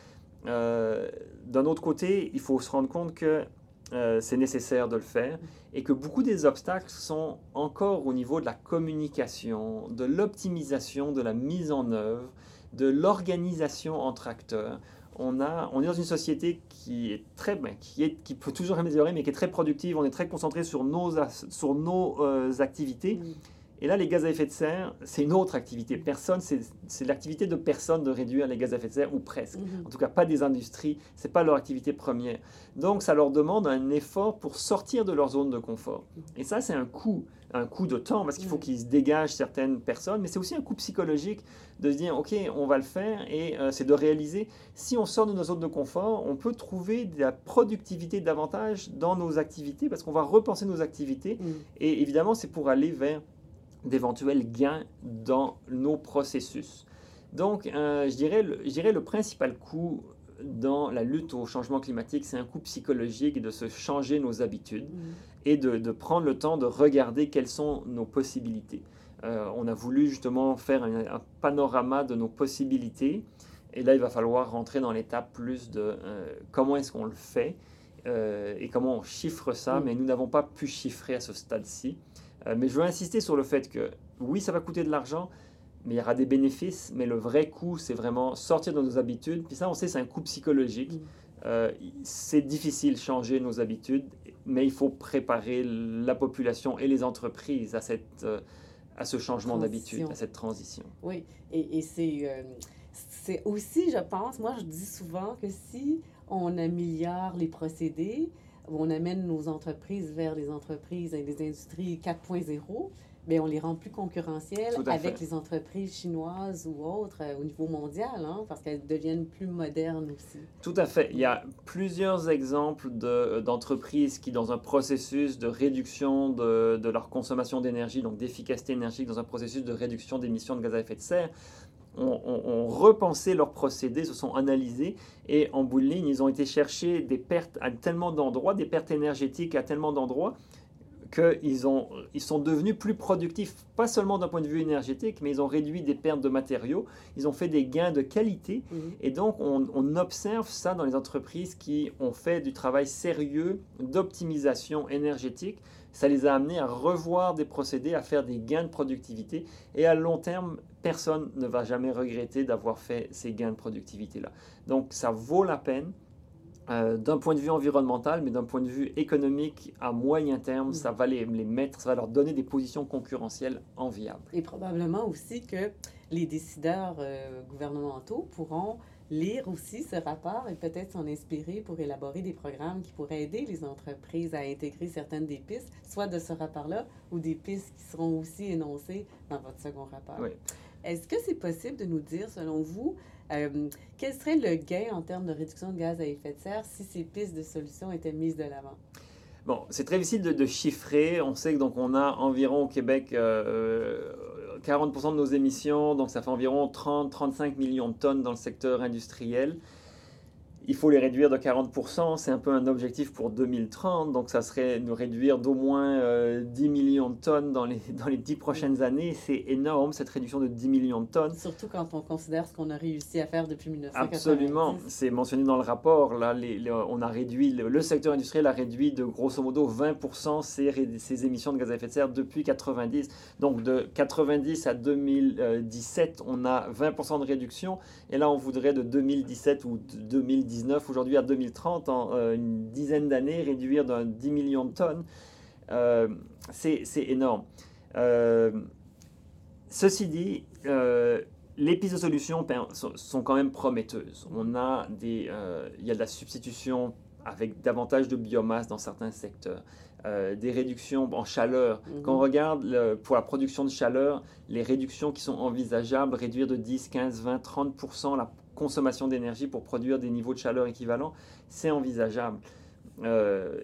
Euh, d'un autre côté, il faut se rendre compte que euh, c'est nécessaire de le faire et que beaucoup des obstacles sont encore au niveau de la communication, de l'optimisation, de la mise en œuvre, de l'organisation entre acteurs on, a, on est dans une société qui est très, ben, qui, est, qui peut toujours améliorer, mais qui est très productive. On est très concentré sur nos, sur nos euh, activités. Et là, les gaz à effet de serre, c'est une autre activité. Personne, c'est l'activité de personne de réduire les gaz à effet de serre, ou presque. Mhm. En tout cas, pas des industries. C'est pas leur activité première. Donc, ça leur demande un effort pour sortir de leur zone de confort. Et ça, c'est un coût, un coût de temps, parce qu'il faut qu'ils se dégagent certaines personnes. Mais c'est aussi un coût psychologique de se dire, OK, on va le faire, et euh, c'est de réaliser, si on sort de nos zones de confort, on peut trouver de la productivité davantage dans nos activités, parce qu'on va repenser nos activités. Et évidemment, c'est pour aller vers d'éventuels gains dans nos processus. Donc, euh, je, dirais le, je dirais le principal coût dans la lutte au changement climatique, c'est un coût psychologique de se changer nos habitudes mmh. et de, de, prendre le temps de regarder quelles sont nos possibilités. Euh, on a voulu justement faire un, panorama de nos possibilités et là, il va falloir rentrer dans l'étape plus de euh, comment est-ce qu'on le fait et comment on chiffre ça, mmh. mais nous n'avons pas pu chiffrer à ce stade-ci. Euh, mais je veux insister sur le fait que oui, ça va coûter de l'argent, mais il y aura des bénéfices. Mais le vrai coût, c'est vraiment sortir de nos habitudes. Puis ça, on sait, c'est un coût psychologique. Mm. Euh, c'est difficile changer nos habitudes, mais il faut préparer la population et les entreprises à, cette, euh, à ce changement d'habitude, à cette transition. Oui, et, et c'est, c'est aussi, je pense, moi je dis souvent que si on améliore les procédés, on amène nos entreprises vers les entreprises et les industries 4.0, mais on les rend plus concurrentielles avec les entreprises chinoises ou autres euh, au niveau mondial, hein, parce qu'elles deviennent plus modernes aussi. Tout à fait. Il y a plusieurs exemples d'entreprises qui, dans un processus de réduction de, de leur consommation d'énergie, donc d'efficacité énergétique, dans un processus de réduction d'émissions de gaz à effet de serre, ont, repensé leurs procédés, se sont analysés et en bout de ligne, ils ont été chercher des pertes à tellement d'endroits, des pertes énergétiques à tellement d'endroits qu'ils ils sont devenus plus productifs, pas seulement d'un point de vue énergétique, mais ils ont réduit des pertes de matériaux, ils ont fait des gains de qualité. Mhm. Et donc, on, on observe ça dans les entreprises qui ont fait du travail sérieux d'optimisation énergétique. Ça les a amenés à revoir des procédés, à faire des gains de productivité. Et à long terme, personne ne va jamais regretter d'avoir fait ces gains de productivité-là. Donc, ça vaut la peine euh, d'un point de vue environnemental, mais d'un point de vue économique, à moyen terme, Mm. ça va les, les mettre, ça va leur donner des positions concurrentielles enviables. Et probablement aussi que les décideurs euh, gouvernementaux pourront lire aussi ce rapport et peut-être s'en inspirer pour élaborer des programmes qui pourraient aider les entreprises à intégrer certaines des pistes, soit de ce rapport-là ou des pistes qui seront aussi énoncées dans votre second rapport. Oui. Est-ce que c'est possible de nous dire, selon vous, euh, quel serait le gain en termes de réduction de gaz à effet de serre si ces pistes de solutions étaient mises de l'avant? Bon, c'est très difficile de, chiffrer. On sait que donc on a environ au Québec euh, 40% de nos émissions, donc ça fait environ 30-35 millions de tonnes dans le secteur industriel. Il faut les réduire de 40%, c'est un peu un objectif pour 2030, donc ça serait nous réduire d'au moins euh, 10 millions de tonnes dans les, dans les 10 prochaines années. C'est énorme cette réduction de 10 millions de tonnes. Surtout quand on considère ce qu'on a réussi à faire depuis 1990. Absolument, c'est mentionné dans le rapport. Là, les- les- on a réduit, le, le secteur industriel a réduit de grosso modo 20% ses, émissions de gaz à effet de serre depuis 90. Donc de 90 à 2017, on a 20% de réduction. Et là, on voudrait de 2017 ou de 2019 aujourd'hui à 2030, en euh, une dizaine d'années, réduire d'un 10 millions de tonnes. Euh, c'est énorme. Euh, ceci dit, euh, les pistes de solutions per- sont, quand même prometteuses. On a des, il y a de la substitution avec davantage de biomasse dans certains secteurs, euh, des réductions en chaleur. Mhm. Quand on regarde le- pour la production de chaleur, les réductions qui sont envisageables, réduire de 10, 15, 20, 30% la consommation d'énergie pour produire des niveaux de chaleur équivalents, c'est envisageable. Euh,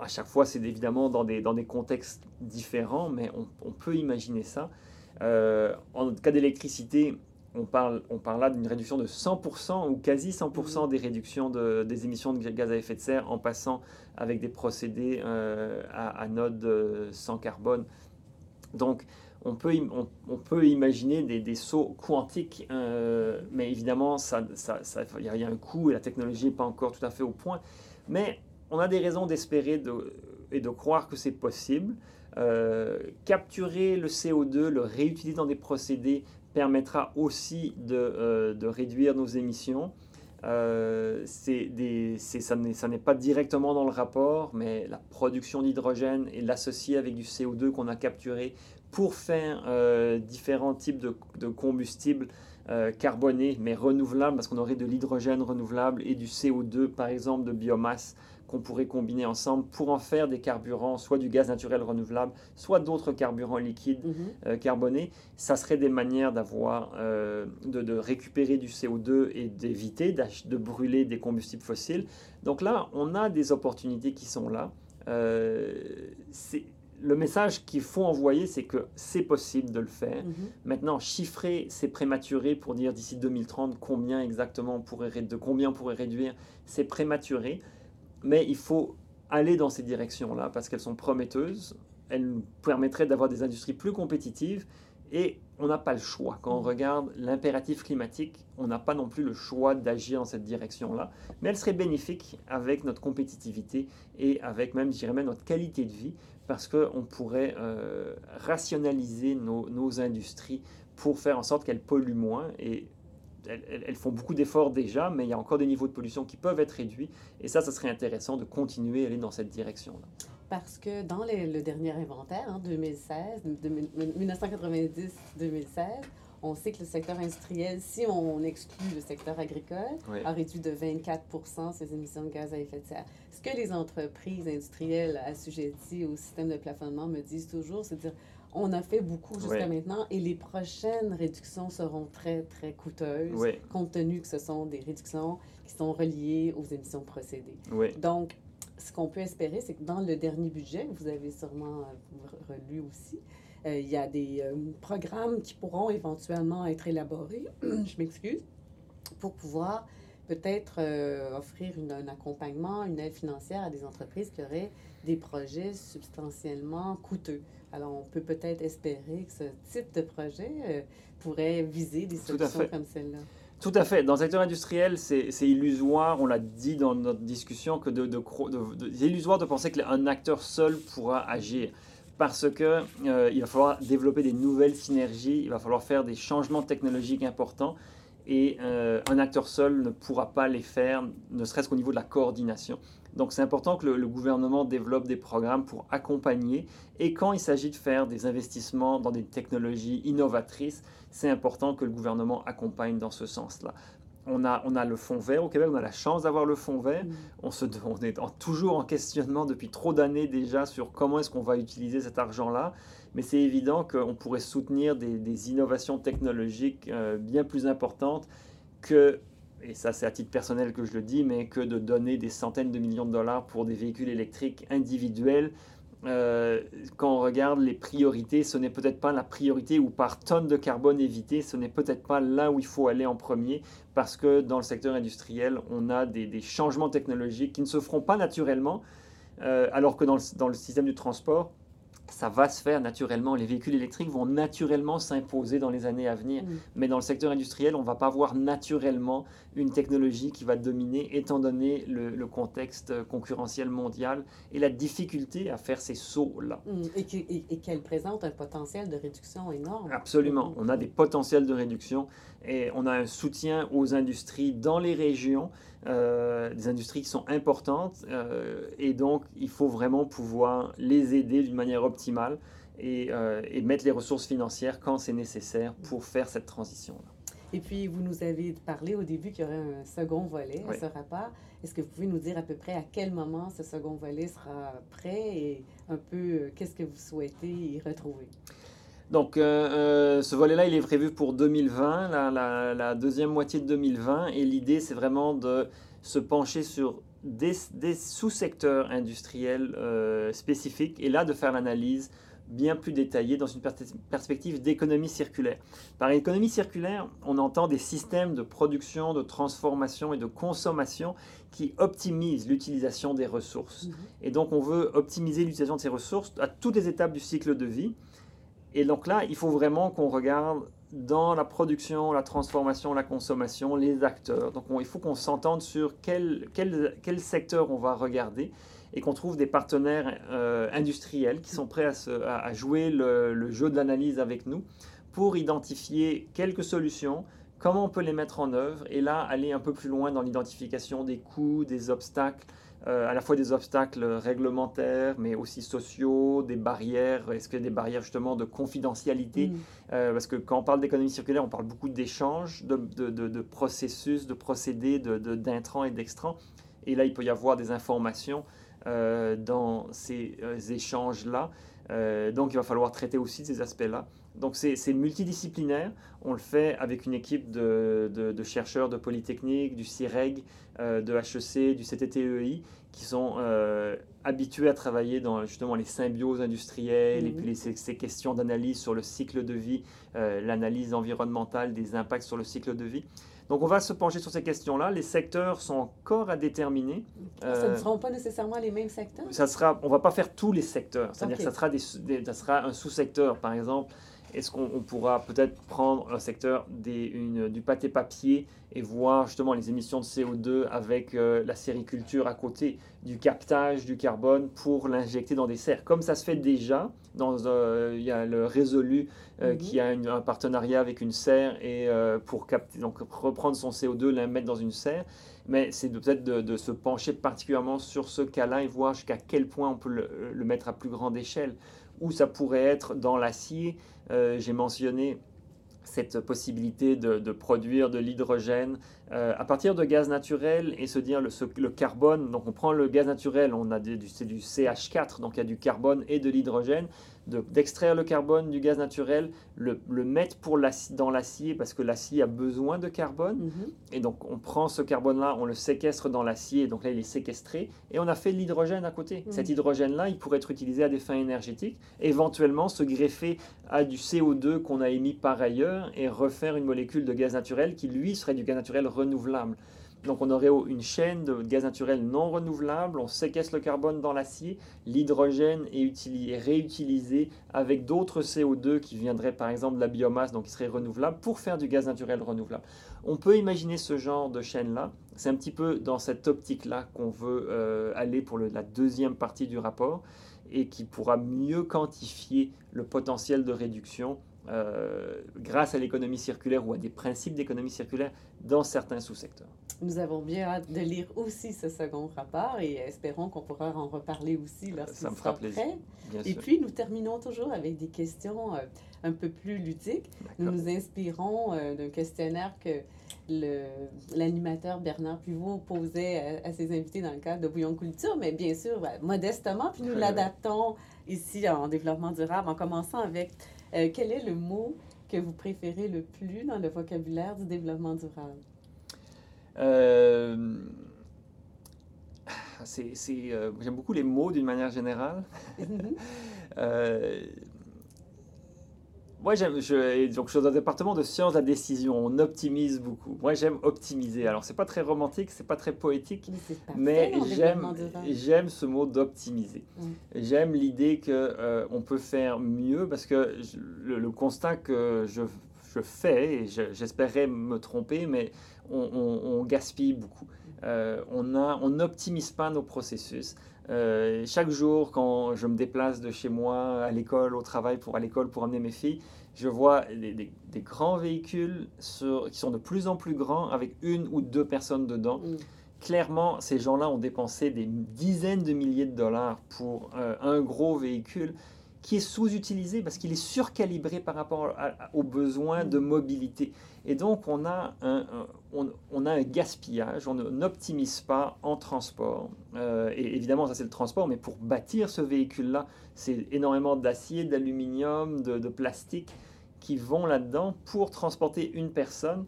à chaque fois, c'est évidemment dans des, dans des contextes différents, mais on, on peut imaginer ça. Euh, en cas d'électricité, on parle, on parle là d'une réduction de 100% ou quasi 100% des réductions de- des émissions de gaz à effet de serre en passant avec des procédés euh, à anode sans carbone. Donc, on peut, imaginer des, sauts quantiques, euh, mais évidemment, il y, a- un coût et la technologie n'est pas encore tout à fait au point. Mais on a des raisons d'espérer de- et de croire que c'est possible. Euh, capturer le CO2, le réutiliser dans des procédés permettra aussi de, euh, réduire nos émissions. Ça n'est pas directement dans le rapport, mais la production d'hydrogène et l'associer avec du CO2 qu'on a capturé pour faire euh, différents types de, de combustibles euh, carbonés, mais renouvelables, parce qu'on aurait de l'hydrogène renouvelable et du CO2, par exemple, de biomasse qu'on pourrait combiner ensemble pour en faire des carburants, soit du gaz naturel renouvelable, soit d'autres carburants liquides Mhm. euh, carbonés. Ça serait des manières d'avoir, euh, de, de récupérer du CO2 et d'éviter de brûler des combustibles fossiles. Donc là, on a des opportunités qui sont là. Euh, c'est- le message qu'il faut envoyer, c'est que c'est possible de le faire. Mhm. Maintenant, chiffrer, c'est prématuré pour dire d'ici 2030 combien exactement on pourrait, de combien on pourrait réduire, c'est prématuré. Mais il faut aller dans ces directions-là parce qu'elles sont prometteuses. Elles nous permettraient d'avoir des industries plus compétitives et on n'a pas le choix. Quand on regarde l'impératif climatique, on n'a pas non plus le choix d'agir dans cette direction-là. Mais elle serait bénéfique avec notre compétitivité et avec même, je dirais même, notre qualité de vie parce qu'on pourrait euh, rationaliser nos, industries pour faire en sorte qu'elles polluent moins. Et elles, font beaucoup d'efforts déjà, mais il y a encore des niveaux de pollution qui peuvent être réduits. Et ça, ça serait intéressant de continuer à aller dans cette direction-là. Parce que dans le dernier inventaire, en 2016, de- de- 1990-2016, on sait que le secteur industriel, si on exclut le secteur agricole, Oui. a réduit de 24% ses émissions de gaz à effet de serre. Ce que les entreprises industrielles assujetties au système de plafonnement me disent toujours, c'est de dire on a fait beaucoup jusqu'à Oui. maintenant et les prochaines réductions seront très, très coûteuses, Oui, compte tenu que ce sont des réductions qui sont reliées aux émissions procédées. Donc, ce qu'on peut espérer, c'est que dans le dernier budget, que vous avez sûrement euh, relu aussi, il y a des euh, programmes qui pourront éventuellement être élaborés, (clears throat) je m'excuse, pour pouvoir peut-être euh, offrir un accompagnement, une aide financière à des entreprises qui auraient des projets substantiellement coûteux. Alors, on peut peut-être espérer que ce type de projet euh, pourrait viser des solutions comme celle-là. Tout à fait. Dans le secteur industriel, c'est illusoire, on l'a dit dans notre discussion, que de, de, de, illusoire de penser qu'un acteur seul pourra agir. Parce qu'il euh, il va falloir développer des nouvelles synergies, il va falloir faire des changements technologiques importants et euh, un acteur seul ne pourra pas les faire, ne serait-ce qu'au niveau de la coordination. Donc c'est important que le, gouvernement développe des programmes pour accompagner et quand il s'agit de faire des investissements dans des technologies innovatrices, c'est important que le gouvernement accompagne dans ce sens-là. On a, on a le fonds vert au Québec, on a la chance d'avoir le fonds vert. Mm. On, se, on est toujours en questionnement depuis trop d'années déjà sur comment est-ce qu'on va utiliser cet argent-là mais c'est évident qu'on pourrait soutenir des, innovations technologiques euh, bien plus importantes que, et ça c'est à titre personnel que je le dis, mais que de donner des centaines de millions de dollars pour des véhicules électriques individuels. Euh, quand on regarde les priorités, ce n'est peut-être pas la priorité ou par tonne de carbone évité, ce n'est peut-être pas là où il faut aller en premier parce que dans le secteur industriel, on a des, changements technologiques qui ne se feront pas naturellement, euh, alors que dans le système du transport, ça va se faire naturellement. Les véhicules électriques vont naturellement s'imposer dans les années à venir. Mm. Mais dans le secteur industriel, on ne va pas voir naturellement une technologie qui va dominer, étant donné le, contexte concurrentiel mondial et la difficulté à faire ces sauts-là. Mm. Et qu'elle présente un potentiel de réduction énorme. Absolument. Mm. On a des potentiels de réduction et on a un soutien aux industries dans les régions euh, des industries qui sont importantes euh, et donc il faut vraiment pouvoir les aider d'une manière optimale et, euh, et, mettre les ressources financières quand c'est nécessaire pour faire cette transition-là. Et puis, vous nous avez parlé au début qu'il y aurait un second volet à ce rapport. Est-ce que vous pouvez nous dire à peu près à quel moment ce second volet sera prêt et un peu qu'est-ce que vous souhaitez y retrouver? Donc, euh, euh, ce volet-là, il est prévu pour 2020, la, deuxième moitié de 2020. Et l'idée, c'est vraiment de se pencher sur des, sous-secteurs industriels euh, spécifiques et là, de faire l'analyse bien plus détaillée dans une perspective d'économie circulaire. Par économie circulaire, on entend des systèmes de production, de transformation et de consommation qui optimisent l'utilisation des ressources. Mmh et donc, on veut optimiser l'utilisation de ces ressources à toutes les étapes du cycle de vie. Et donc là, il faut vraiment qu'on regarde dans la production, la transformation, la consommation, les acteurs. Donc il faut qu'on s'entende sur quel, quel, quel, secteur on va regarder et qu'on trouve des partenaires euh, industriels qui sont prêts à, à, jouer le, le, jeu de l'analyse avec nous pour identifier quelques solutions, comment on peut les mettre en œuvre et là aller un peu plus loin dans l'identification des coûts, des obstacles, euh, à la fois des obstacles réglementaires, mais aussi sociaux, des barrières. Est-ce qu'il y a des barrières justement de confidentialité mm. euh, Parce que quand on parle d'économie circulaire, on parle beaucoup d'échanges, de, de, processus, de procédés, d'intrants et d'extrants. Et là, il peut y avoir des informations euh, dans ces échanges-là. donc, il va falloir traiter aussi ces aspects-là. Donc c'est multidisciplinaire. On le fait avec une équipe de, de, chercheurs de Polytechnique, du CIREG, euh, de HEC, du CTTEI, qui sont euh, habitués à travailler dans justement les symbioses industrielles et mhm. puis ces, questions d'analyse sur le cycle de vie, euh, l'analyse environnementale des impacts sur le cycle de vie. Donc on va se pencher sur ces questions-là. Les secteurs sont encore à déterminer. Ce ne seront pas nécessairement les mêmes secteurs? ça sera, On ne va pas faire tous les secteurs. C'est-à-dire que ça sera, des, ça sera un sous-secteur. Par exemple, est-ce qu'on pourra peut-être prendre un secteur du pâté papier et voir justement les émissions de CO2 avec euh, la sériculture à côté, du captage du carbone pour l'injecter dans des serres, comme ça se fait déjà. Dans, euh, il y a le Résolu euh, mhm. qui a un partenariat avec une serre et pour capter, donc reprendre son CO2, la mettre dans une serre. Mais c'est peut-être de, se pencher particulièrement sur ce cas-là et voir jusqu'à quel point on peut le mettre à plus grande échelle ou ça pourrait être dans l'acier. Euh, j'ai mentionné cette possibilité de, produire de l'hydrogène euh, à partir de gaz naturel et se dire le, carbone. Donc on prend le gaz naturel, on a c'est du CH4, donc il y a du carbone et de l'hydrogène d'extraire le carbone du gaz naturel, le, le mettre pour dans l'acier parce que l'acier a besoin de carbone. Mhm. Et donc on prend ce carbone-là, on le séquestre dans l'acier, donc là il est séquestré, et on a fait de l'hydrogène à côté. Mhm. Cet hydrogène-là, il pourrait être utilisé à des fins énergétiques, éventuellement se greffer à du CO2 qu'on a émis par ailleurs et refaire une molécule de gaz naturel qui lui serait du gaz naturel renouvelable. Donc on aurait une chaîne de gaz naturel non renouvelable, on séquestre le carbone dans l'acier, l'hydrogène est, réutilisé avec d'autres CO2 qui viendraient par exemple de la biomasse, donc qui seraient renouvelables, pour faire du gaz naturel renouvelable. On peut imaginer ce genre de chaîne-là. C'est un petit peu dans cette optique-là qu'on veut euh, aller pour la deuxième partie du rapport et qui pourra mieux quantifier le potentiel de réduction euh, grâce à l'économie circulaire ou à des principes d'économie circulaire dans certains sous-secteurs. Nous avons bien hâte de lire aussi ce second rapport et espérons qu'on pourra en reparler aussi lorsqu'il Ça me fera plaisir. et puis, nous terminons toujours avec des questions euh, un peu plus ludiques. Nous nous inspirons euh, d'un questionnaire que l'animateur Bernard Pivot posait à, ses invités dans le cadre de Bouillon Culture, mais bien sûr, modestement, puis nous l'adaptons ici en développement durable en commençant avec euh, quel est le mot que vous préférez le plus dans le vocabulaire du développement durable? Euh, euh, j'aime beaucoup les mots d'une manière générale. Mm-hmm. Moi, j'aime, je, donc je suis dans le département de sciences de la décision. On optimise beaucoup. Moi, j'aime optimiser. Alors, c'est pas très romantique, c'est pas très poétique, mais, j'aime, j'aime ce mot d'optimiser. J'aime l'idée que euh, on peut faire mieux parce que le, constat que je, je fais, et j'espérais me tromper, mais on, gaspille beaucoup. Euh, on n'optimise pas nos processus. Euh, chaque jour, quand je me déplace de chez moi à l'école, au travail, pour à l'école, pour amener mes filles, je vois des, grands véhicules qui sont de plus en plus grands avec une ou deux personnes dedans. Mm. Clairement, ces gens-là ont dépensé des dizaines de milliers de dollars pour euh, un gros véhicule qui est sous-utilisé parce qu'il est surcalibré par rapport aux besoins de mobilité. Et donc, on a un, on, a un gaspillage, on n'optimise pas en transport. Euh, et évidemment, ça c'est le transport, mais pour bâtir ce véhicule-là, c'est énormément d'acier, d'aluminium, de, plastique qui vont là-dedans pour transporter une personne.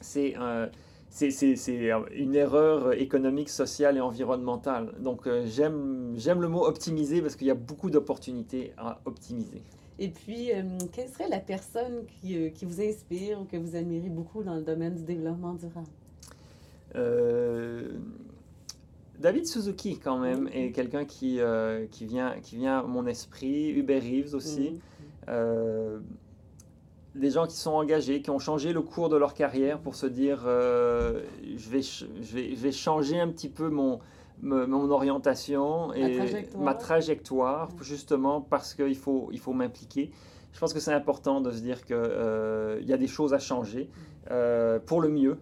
C'est c'est une erreur économique, sociale et environnementale. Donc euh, j'aime le mot optimiser parce qu'il y a beaucoup d'opportunités à optimiser. Et puis, euh, quelle serait la personne qui, euh, qui, vous inspire ou que vous admirez beaucoup dans le domaine du développement durable? David Suzuki, quand même, est quelqu'un qui, qui, vient, qui vient à mon esprit. Hubert Reeves aussi des gens qui sont engagés, qui ont changé le cours de leur carrière pour se dire euh, je, vais, je, vais, je, vais, changer un petit peu mon, mon orientation et ma trajectoire, justement parce qu'il faut, il faut m'impliquer. Je pense que c'est important de se dire qu'il euh, y a des choses à changer euh, pour le mieux,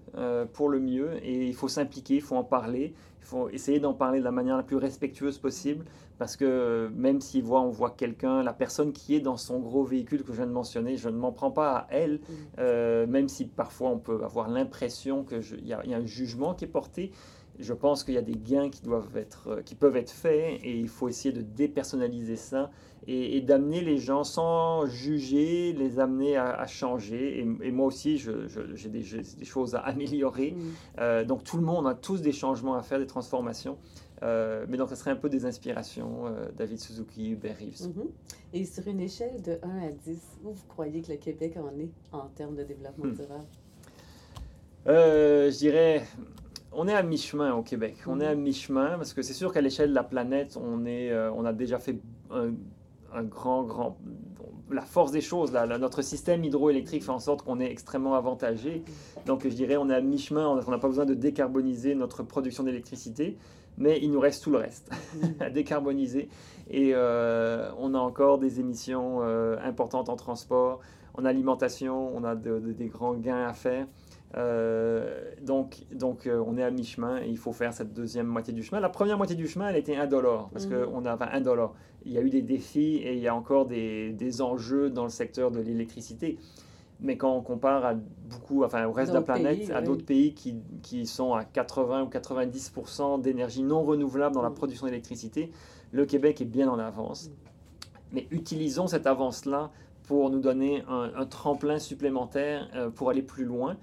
pour le mieux, et il faut s'impliquer, il faut en parler, il faut essayer d'en parler de la manière la plus respectueuse possible, parce que même si voit, on voit quelqu'un, la personne qui est dans son gros véhicule que je viens de mentionner, je ne m'en prends pas à elle, mm. euh, même si parfois on peut avoir l'impression qu'il y, a un jugement qui est porté. Je pense qu'il y a des gains qui, doivent être, euh, qui peuvent être faits et il faut essayer de dépersonnaliser ça et, d'amener les gens sans juger, les amener à, changer. Et, moi aussi, j'ai des, des, choses à (laughs) améliorer. Mm. Euh, donc tout le monde a tous des changements à faire, des transformations. Euh, mais donc, ce serait un peu des inspirations, euh, David Suzuki, Hubert Reeves. Mm-hmm. Et sur une échelle de 1 à 10, où vous croyez que le Québec en est en termes de développement hmm. durable? je dirais, on est à mi-chemin au Québec. On est à mm-hmm. mi-chemin parce que c'est sûr qu'à l'échelle de la planète, on, est, on a déjà fait un un grand, grand. La force des choses, là, notre système hydroélectrique fait en sorte qu'on est extrêmement avantagé. Donc, je dirais, on est à mi-chemin, on n'a pas besoin de décarboniser notre production d'électricité, mais il nous reste tout le reste (laughs) à décarboniser. Et euh, on a encore des émissions euh, importantes en transport, en alimentation, on a des grands gains à faire. Euh, donc, donc on est à mi-chemin et il faut faire cette deuxième moitié du chemin. La première moitié du chemin, elle était indolore, parce mmh. qu'on un dollar il y a eu des défis et il y a encore des, des enjeux dans le secteur de l'électricité. Mais quand on compare à beaucoup, enfin, au reste de la planète, à d'autres pays qui, qui, sont à 80 ou 90% d'énergie non renouvelable dans la mm. production d'électricité, le Québec est bien en avance. Mais utilisons cette avance-là pour nous donner un, tremplin supplémentaire euh, pour aller plus loin.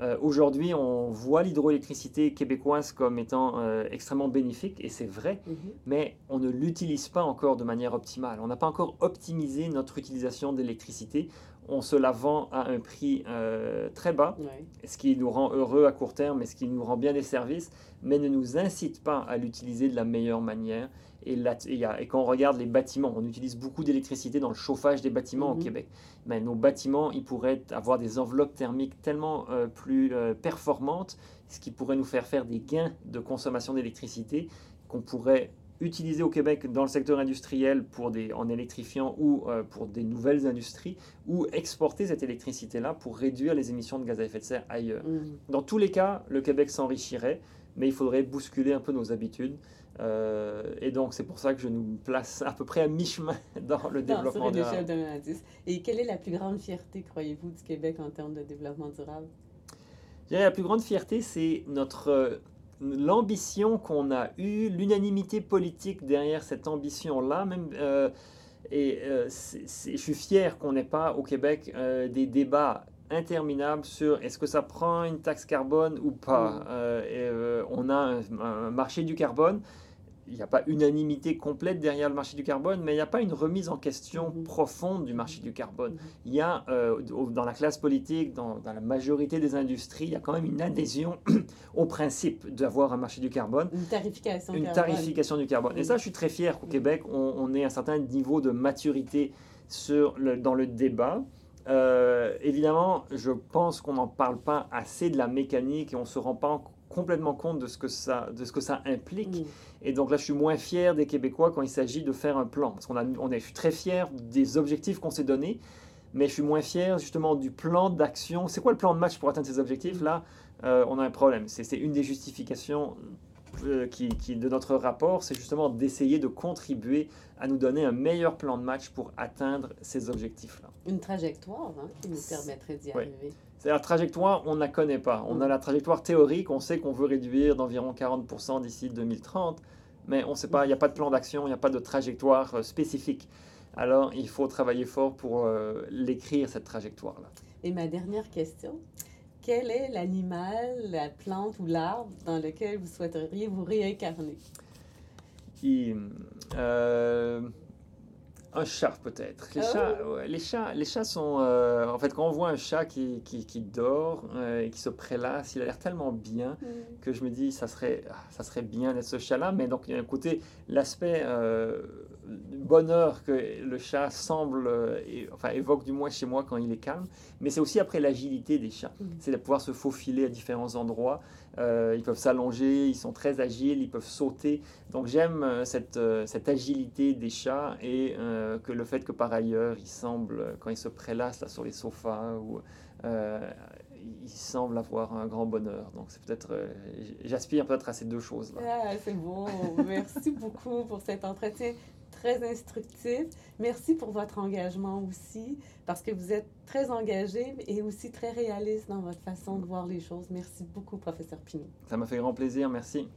Euh, aujourd'hui, on voit l'hydroélectricité québécoise comme étant euh, extrêmement bénéfique, et c'est vrai, Mhm. mais on ne l'utilise pas encore de manière optimale. On n'a pas encore optimisé notre utilisation d'électricité. On se la vend à un prix euh, très bas, Ouais. ce qui nous rend heureux à court terme et ce qui nous rend bien des services, mais ne nous incite pas à l'utiliser de la meilleure manière. Et, quand on regarde les bâtiments, on utilise beaucoup d'électricité dans le chauffage des bâtiments au Mhm. Québec. Mais nos bâtiments, ils pourraient avoir des enveloppes thermiques tellement euh, plus euh, performantes, ce qui pourrait nous faire faire des gains de consommation d'électricité qu'on pourrait utiliser au Québec dans le secteur industriel pour des, en électrifiant ou euh, pour des nouvelles industries, ou exporter cette électricité-là pour réduire les émissions de gaz à effet de serre ailleurs. Mhm. Dans tous les cas, le Québec s'enrichirait, mais il faudrait bousculer un peu nos habitudes. Euh, et donc, c'est pour ça que je nous place à peu près à mi-chemin (laughs) dans le Dans- sur développement une durable. échelle de 1 à 10. Et quelle est la plus grande fierté, croyez-vous, du Québec en termes de développement durable? Je dirais la plus grande fierté, c'est notre euh, l'ambition qu'on a eue, l'unanimité politique derrière cette ambition-là. Même, euh, et je suis fier qu'on n'ait pas au Québec des débats interminables sur est-ce que ça prend une taxe carbone ou pas. Mm. Euh, et, euh, on a un, un marché du carbone. Il n'y a pas unanimité complète derrière le marché du carbone, mais il n'y a pas une remise en question Mhm. profonde du marché du carbone Mhm. il y a euh, dans la classe politique, dans, dans la majorité des industries, il y a quand même une adhésion (clears throat) au principe d'avoir un marché du carbone, Une tarification une carbone. tarification du carbone. Et ça, je suis très fier qu'au Mm. Québec, on, on ait un certain niveau de maturité sur le, dans le débat. Euh, évidemment, je pense qu'on n'en parle pas assez de la mécanique et on ne se rend pas en- complètement compte de ce que ça, de ce que ça implique. Mhm. Et donc là, je suis moins fier des Québécois quand il s'agit de faire un plan. Parce qu'on a, on est, je suis très fier des objectifs qu'on s'est donnés, mais je suis moins fier justement du plan d'action. C'est quoi le plan de match pour atteindre ces objectifs Là, euh, on a un problème. C'est c'est une des justifications qui, qui- de notre rapport, c'est justement d'essayer de contribuer à nous donner un meilleur plan de match pour atteindre ces objectifs-là. Une trajectoire hein, qui nous permettrait d'y arriver. C'est la trajectoire, on ne la connaît pas. On a Mm. la trajectoire théorique, on sait qu'on veut réduire d'environ 40% d'ici 2030, mais on sait pas, il n'y a pas de plan d'action, il n'y a pas de trajectoire euh, spécifique. Alors, il faut travailler fort pour euh, l'écrire, cette trajectoire-là. Et ma dernière question, quel est l'animal, la plante ou l'arbre dans lequel vous souhaiteriez vous réincarner? Et, euh, un chat peut-être. Les, Ah chats, ouais, les chats, les chats sont, euh, en fait, quand on voit un chat qui, qui, qui dort euh, et qui se prélasse, il a l'air tellement bien. que je me dis ça serait ah, ça serait bien d'être ce chat là mais donc il y a un côté l'aspect bonheur que le chat semble euh, enfin évoque du moins chez moi quand il est calme mais c'est aussi après l'agilité des chats Mhm. c'est de pouvoir se faufiler à différents endroits Euh, ils peuvent s'allonger ils sont très agiles ils peuvent sauter donc j'aime euh, cette, cette agilité des chats et euh, que le fait que par ailleurs ils semblent quand ils se prélassent là, sur les sofas ou euh, il semble avoir un grand bonheur. Donc c'est peut-être, euh, j'aspire peut-être à ces deux choses-là. Ah, c'est beau. Merci beaucoup pour cet entretien très instructif. Merci pour votre engagement aussi, parce que vous êtes très engagé et aussi très réaliste dans votre façon de voir les choses. Merci beaucoup, professeur Pinot. Ça m'a fait grand plaisir. Merci.